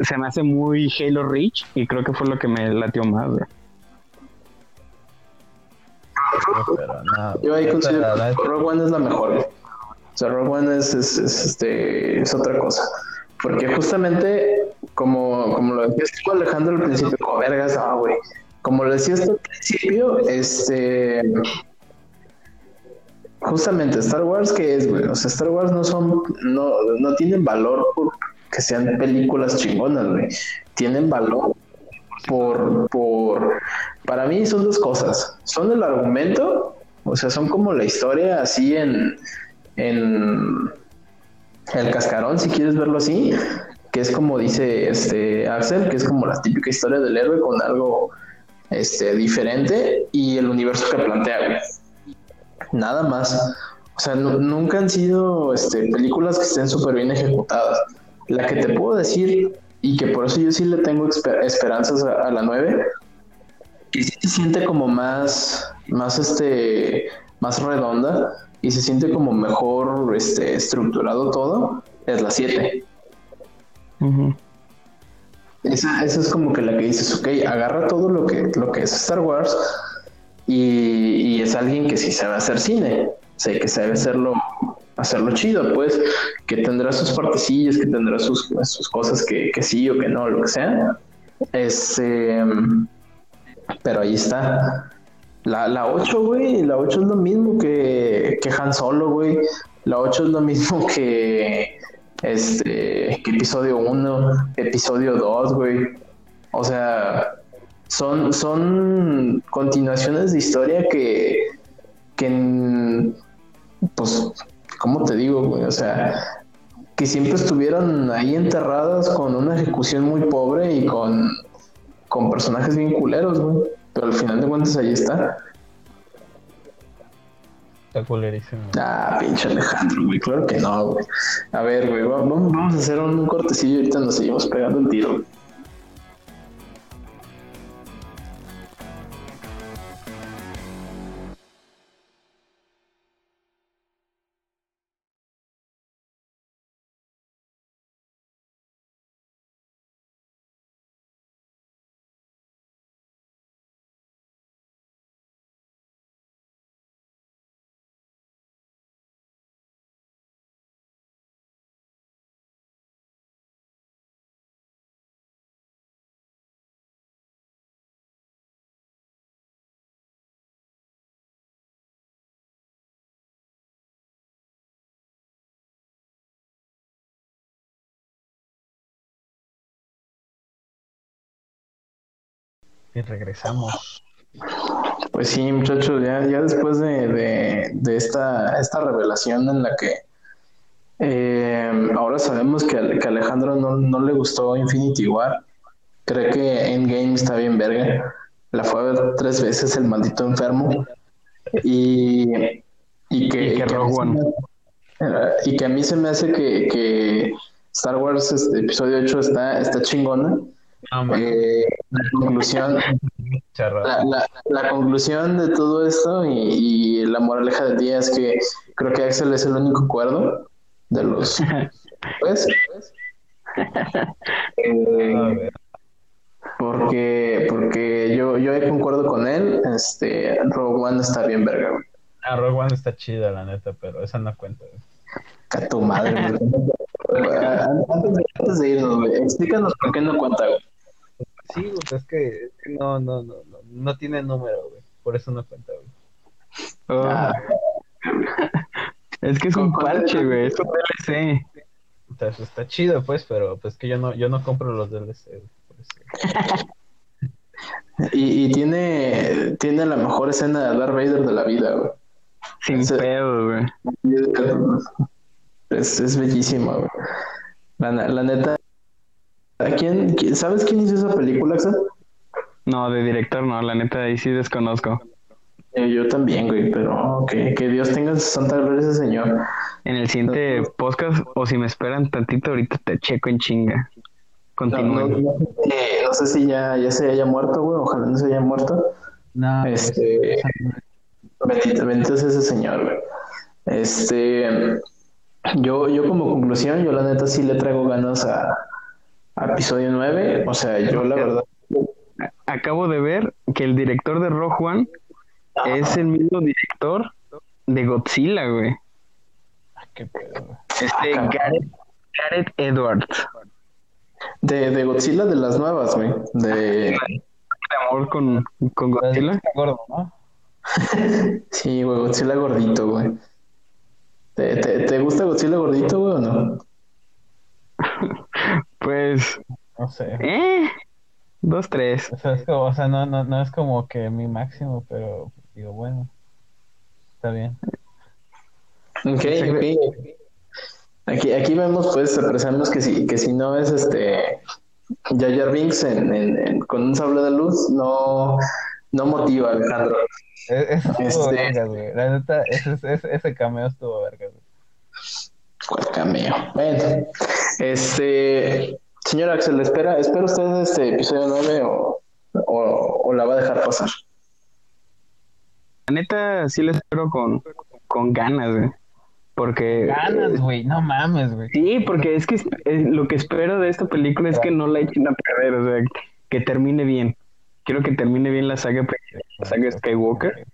se me hace muy Halo Reach y creo que fue lo que me latió más. güey. Pero no, Yo ahí considero que Rogue One es la mejor. güey. O sea, Rogue One es, es, es, este, es otra cosa. Porque justamente, como, como lo decías tú, Alejandro, al principio, como vergas, no, güey. Como lo decías tú al principio, este. Justamente, Star Wars, ¿qué es, güey? O sea, Star Wars no son. No, no tienen valor por que sean películas chingonas, güey. Tienen valor por, por. Para mí son dos cosas. Son el argumento, o sea, son como la historia así en. en el cascarón, si quieres verlo así, que es como dice este Axel, que es como la típica historia del héroe con algo este diferente y el universo que plantea, güey. Nada más. O sea, nu- nunca han sido este, películas que estén súper bien ejecutadas. La que te puedo decir, y que por eso yo sí le tengo esper- esperanzas a, a la 9, que sí se siente como más, más este, más redonda y se siente como mejor este, estructurado todo, es la 7. Ujú. Esa, esa es como que la que dices, ok, agarra todo lo que, lo que es Star Wars y, es alguien que sí sabe hacer cine, sea, que sabe hacerlo, hacerlo chido, pues, que tendrá sus partecillas, que tendrá sus, sus cosas que, que sí o que no, lo que sea. Este, pero ahí está. La, la 8, güey, la 8 es lo mismo que, que Han Solo, güey. La 8 es lo mismo que este que episodio 1, episodio 2, güey. O sea, son, son continuaciones de historia que, que pues, ¿cómo te digo, güey? O sea, que siempre estuvieron ahí enterradas con una ejecución muy pobre y con, con personajes bien culeros, güey. Pero al final de cuentas ahí está. está culerísimo. Ah, pinche Alejandro, güey. Claro que no, güey. A ver, güey, va- vamos, vamos a hacer un, un cortecillo y ahorita nos seguimos pegando el tiro. Y regresamos. Pues sí, muchachos, ya, ya después de, de, de esta, esta revelación en la que eh, ahora sabemos que, a- que Alejandro no, no le gustó Infinity War, cree que Endgame está bien verga, la fue a ver tres veces el maldito enfermo y, y que, Y que a mí Rogue se One. me- eh, y que a mí se me hace que, que Star Wars este, episodio 8 está, está chingona. Eh, la conclusión, la, la- la conclusión de todo esto y, y la moraleja del día es que creo que Axel es el único cuerdo de los pues, Eh, A ver. porque porque yo yo concuerdo con él este Rogue One está bien verga. Ah, Rogue One está chida, la neta, pero esa no cuenta. a tu madre antes, de, antes de irnos güey, explícanos por qué no cuenta güey. Sí, güey, es que, es que no, no, no, no, no tiene número, güey. Por eso no cuenta, güey. Oh, Ah, es que es un ¿con cuál parche, güey. Es un DLC. Entonces está chido, pues, pero pues que yo no, yo no compro los DLC, güey, por eso. y, y tiene tiene la mejor escena de Darth Vader de la vida güey. Sin Ese- pedo, güey. Es, es bellísima, güey. La, la neta. ¿A quién, quién- ¿Sabes quién hizo esa película, Axel? No, de director no, la neta ahí sí desconozco. Eh, yo también, güey, pero que, que Dios tenga su santa gloria ese señor. En el siguiente podcast, o si me esperan tantito, ahorita te checo en chinga. No, no, Continúen. no sé si- no sé si ya, ya se haya muerto, güey. Ojalá no se haya muerto. No, Este- Bendito, bendito sea ese señor, güey. Este. Yo, yo como conclusión, yo la neta sí le traigo ganas a, a episodio 9. O sea, yo la verdad. Acabo de ver que el director de Rogue One es el mismo director de Godzilla, güey. Ah, qué pedo, güey. Este Ah. Gareth, Gareth Edwards. De, de Godzilla de las nuevas, güey. De. De amor con, con Godzilla. Gordo, ¿no? Sí, güey, Godzilla gordito, güey. ¿Te, te, te gusta Godzilla gordito, güey, o no? Pues, No sé. eh, dos, tres. O sea, es como, o sea no, no, no es como que mi máximo, pero digo, bueno, está bien. Ok, ok. Aquí, aquí vemos, pues, apreciamos que si, que si no es este Jar Binks en, en- en- con un sable de luz, no, no motiva, Alejandro. E- Eso estuvo Este- vergas, güey. La neta, ese, ese, ese cameo estuvo vergas, güey. ¿Cuál cameo? Bueno, este, señor Axel, ¿espera, espera usted este episodio 9 o, o, o la va a dejar pasar? La neta, sí le espero con, con ganas, güey. Porque. Ganas, güey, no mames, güey. Sí, porque es que es- es- lo que espero de esta película es que no la echen a perder, o sea, que termine bien. Quiero que termine bien la saga, la saga Skywalker.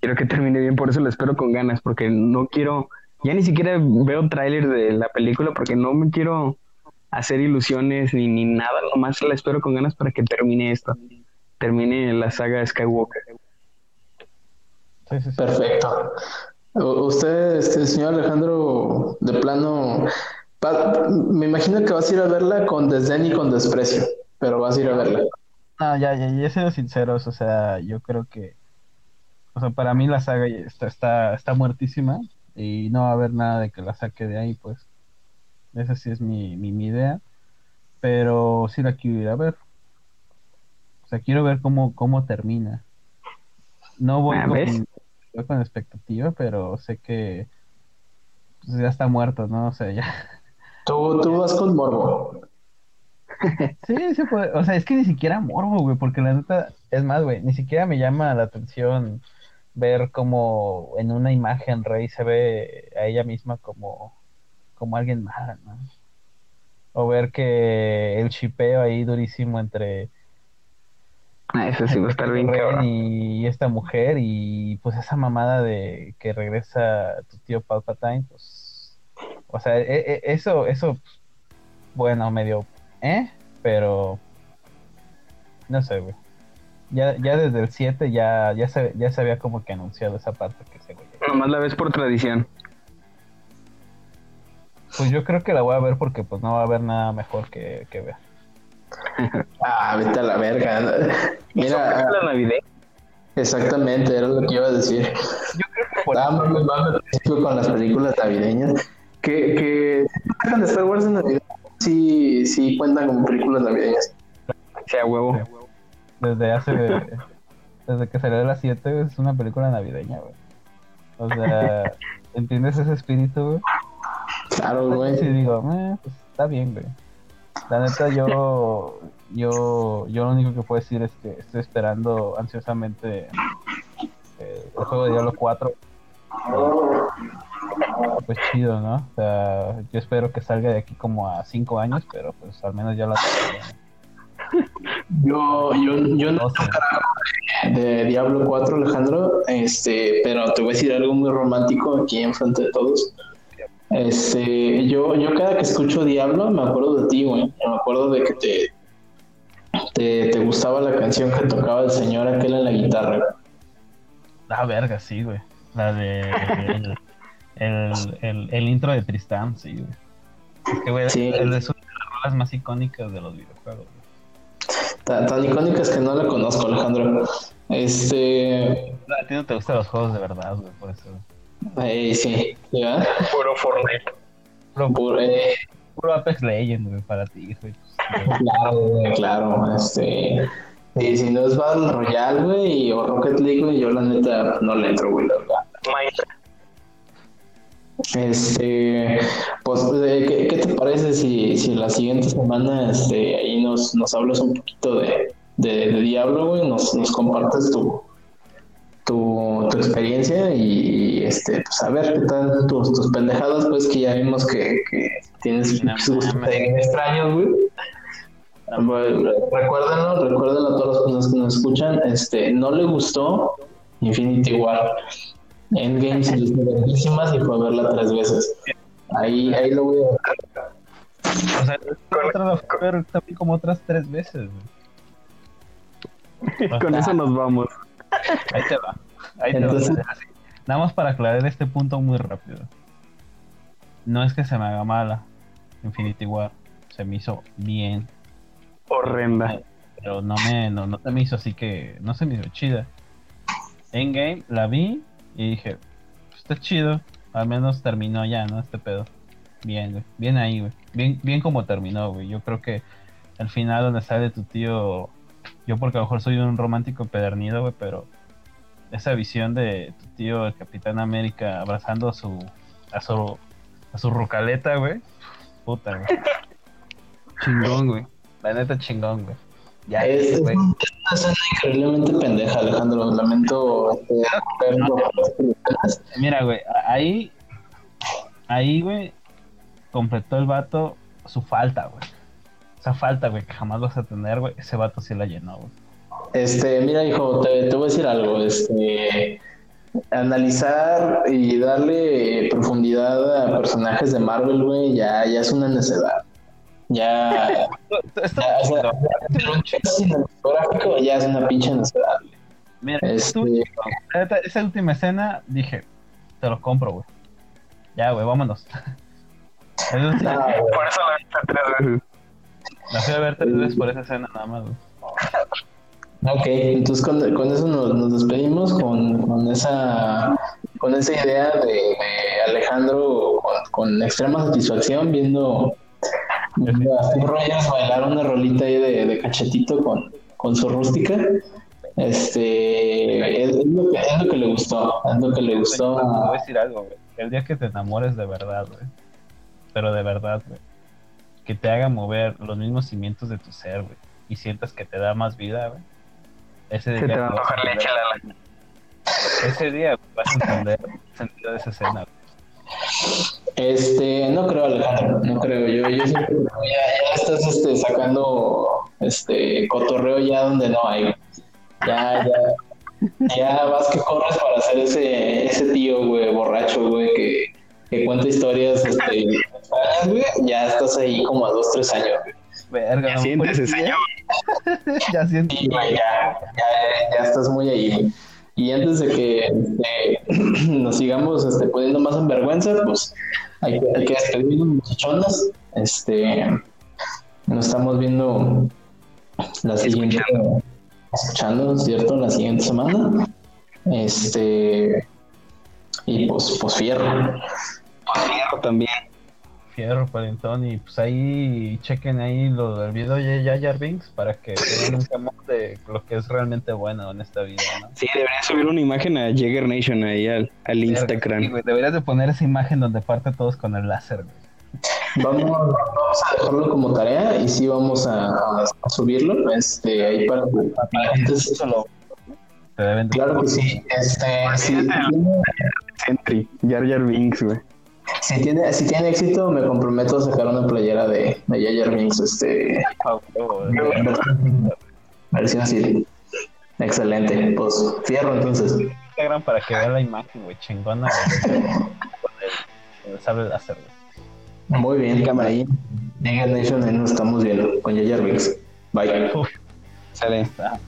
Quiero que termine bien, por eso la espero con ganas, porque no quiero, ya ni siquiera veo tráiler de la película porque no me quiero hacer ilusiones ni, ni nada, nomás la espero con ganas para que termine esto, termine la saga Skywalker. Sí, sí, sí. Perfecto. Usted, este, señor Alejandro, de plano, me imagino que vas a ir a verla con desdén y con desprecio, pero vas a ir a verla. No, ya, ya, ya siendo sinceros, o sea, yo creo que, o sea, para mí la saga está, está, está muertísima y no va a haber nada de que la saque de ahí, pues. Esa sí es mi, mi, mi idea, pero sí la quiero ir a ver. O sea, quiero ver cómo, cómo termina. No voy Ah, con, voy con expectativa, pero sé que pues, ya está muerto, ¿no? O sea, ya. Tú, tú vas con morbo. Sí, se puede. O sea, es que ni siquiera morbo, güey, porque la neta, es más, güey, ni siquiera me llama la atención ver cómo en una imagen Rey se ve a ella misma como, como alguien mala, ¿no? O ver que el chipeo ahí durísimo entre Ah, eso sí va a estar bien cabrón. y esta mujer y pues esa mamada de que regresa tu tío Palpatine, pues, o sea, e- e- eso, eso, bueno, medio, ¿eh? Pero, no sé, güey. Ya, ya desde el 7 ya, ya, se, ya se había como que anunciado esa parte que se. Nomás la ves por tradición. Pues yo creo que la voy a ver porque pues no va a haber nada mejor que, que ver. Ah, vete a la verga. Mira, la Navidad. exactamente, era lo que iba a decir. Yo creo que por principio con las películas navideñas. Que, que de Star Wars en Navidad, sí, sí cuentan como películas navideñas. sea huevo. Desde hace. desde que salió de las 7, es una película navideña, güey. O sea, ¿entiendes ese espíritu, güey? Claro, güey. Sí, digo, eh, pues está bien, güey. La neta, yo, yo, yo lo único que puedo decir es que estoy esperando ansiosamente eh, el juego de Diablo 4. Pues chido, ¿no? O sea, yo espero que salga de aquí como a 5 años, pero pues al menos ya la tengo. Yo, yo, yo no 12. de Diablo 4, Alejandro, este, pero te voy a decir algo muy romántico aquí enfrente de todos. Este, yo, yo cada que escucho Diablo me acuerdo de ti, güey. Me acuerdo de que te, te, te gustaba la canción que tocaba el señor aquel en la guitarra. Ah, verga, sí, güey. La de. El, el, el, el intro de Tristán, sí, güey. Es que, güey, Sí. es una de las rolas más icónicas de los videojuegos. Tan, tan icónicas que no la conozco, Alejandro. Este, No, A ti no te gustan los juegos de verdad, güey, por eso. eh, sí, ¿ya? Puro Fortnite. Puro, Por, eh, puro Apex Legends, güey, para ti, güey. Claro, güey, claro, este. Y si no es Battle Royale, güey, o Rocket League, güey, yo la neta no le entro, güey, la verdad. Este, pues, eh, ¿qué, qué te parece si, si la siguiente semana, este, ahí nos, nos hablas un poquito de, de, de Diablo, güey, nos, nos compartes tu, tu, tu experiencia y, este, pues, a ver qué tal tus, tus pendejadas, pues, que ya vimos que, que tienes No gustos extraños, güey. Recuérdenlo, recuérdenlo a todas las personas que nos escuchan, este, no le gustó Infinity War. Endgame se hizo verguísimas y fue a verla tres veces. Ahí, ahí lo voy a dejar. O sea, otra la a ver también como otras tres veces, güey. Con eso nos vamos. Ahí te va. Ahí te Entonces- va. Así. Nada más para aclarar este punto muy rápido. No es que se me haga mala. Infinity War se me hizo bien. Horrenda. Pero no me, no, no se me hizo así que. No se me hizo chida. Endgame la vi y dije, "Pues está chido. Al menos terminó ya, ¿no? Este pedo. Bien, güey. Bien ahí, güey. Bien, bien como terminó, güey. Yo creo que al final donde sale tu tío. Yo porque a lo mejor soy un romántico pedernido, güey, pero esa visión de tu tío, el Capitán América, abrazando a su a su a su rucaleta, güey. Puta, güey. Chingón, güey. La neta chingón, güey. Ya, Es, es güey. una escena increíblemente pendeja, Alejandro. Lamento este, personas. Mira, güey, a- ahí, ahí, güey, completó el vato su falta, güey. Esa falta, güey, que jamás vas a tener, güey. Ese vato sí la llenó, güey. Este, mira, hijo, te, te voy a decir algo. Este, analizar y darle profundidad a personajes de Marvel, güey, ya, ya es una necedad. Ya, Esto- ya, o sea, hacer un cinematográfico ya es una pinche güey. mira, Este, esa última escena, dije, te lo compro, güey. Ya, güey, vámonos. Eso sí, nah, güey. Por eso la viste tres veces. la fui a ver tres veces por esa escena nada más, güey. Ok, entonces con, con eso nos, nos despedimos con, con esa con esa idea de, de Alejandro con, con extrema satisfacción viendo, viendo a Steve Rogers bailar una rolita ahí de, de cachetito con, con su rústica. Este es, es lo que, es lo que le gustó, es lo que le gustó. Te voy a- decir algo, güey. El día que te enamores de verdad, güey. Pero de verdad, güey. Que te haga mover los mismos cimientos de tu ser, güey. Y sientas que te da más vida, güey. Ese día, Se te va a leche la. ese día vas a entender el sentido de esa escena. güey. Este, no creo, Alejandro, no creo. Yo, que ya, ya estás este, sacando este cotorreo ya donde no hay. Ya, ya, ya vas que corres para ser ese, ese tío, güey, borracho, güey, que, que cuenta historias, este, güey. Ya estás ahí como a dos, tres años, güey. Verga, no, Siéntese, pues, señor. Ya. Sí, güey, ya, ya, ya estás muy ahí, güey. Y antes de que este, nos sigamos este, poniendo más en vergüenza, pues hay hay que despedirnos, muchachonas. Este, nos estamos viendo la siguiente, escuchando, ¿cierto? La siguiente semana. Este, y pues, pues fierro. También. Fierro. Y pues ahí chequen ahí lo del video de Jar Jar Binks para que vean un camón de lo que es realmente bueno en esta vida, ¿no? Sí, debería subir una imagen a Jagger Nation ahí al, al Sí, Instagram. güey, deberías de poner esa imagen donde parte todos con el láser, güey. Vamos, vamos a dejarlo como tarea y sí vamos a, a subirlo. Este, ahí para, para que la gente se- Eso lo- Claro que sí. Este, si, Sentry, Jar Jar Binks, güey. Si tiene, si tiene éxito, me comprometo a sacar una playera de, de Jar Binks, este, Ah, güey. versión así. Excelente. Pues fierro entonces. Instagram para que vean la imagen, güey, chingona, con el, sable láser, güey. Muy bien. Ahí, Nation, ahí nos estamos viendo con Jar Binks. Bye. Uf, está.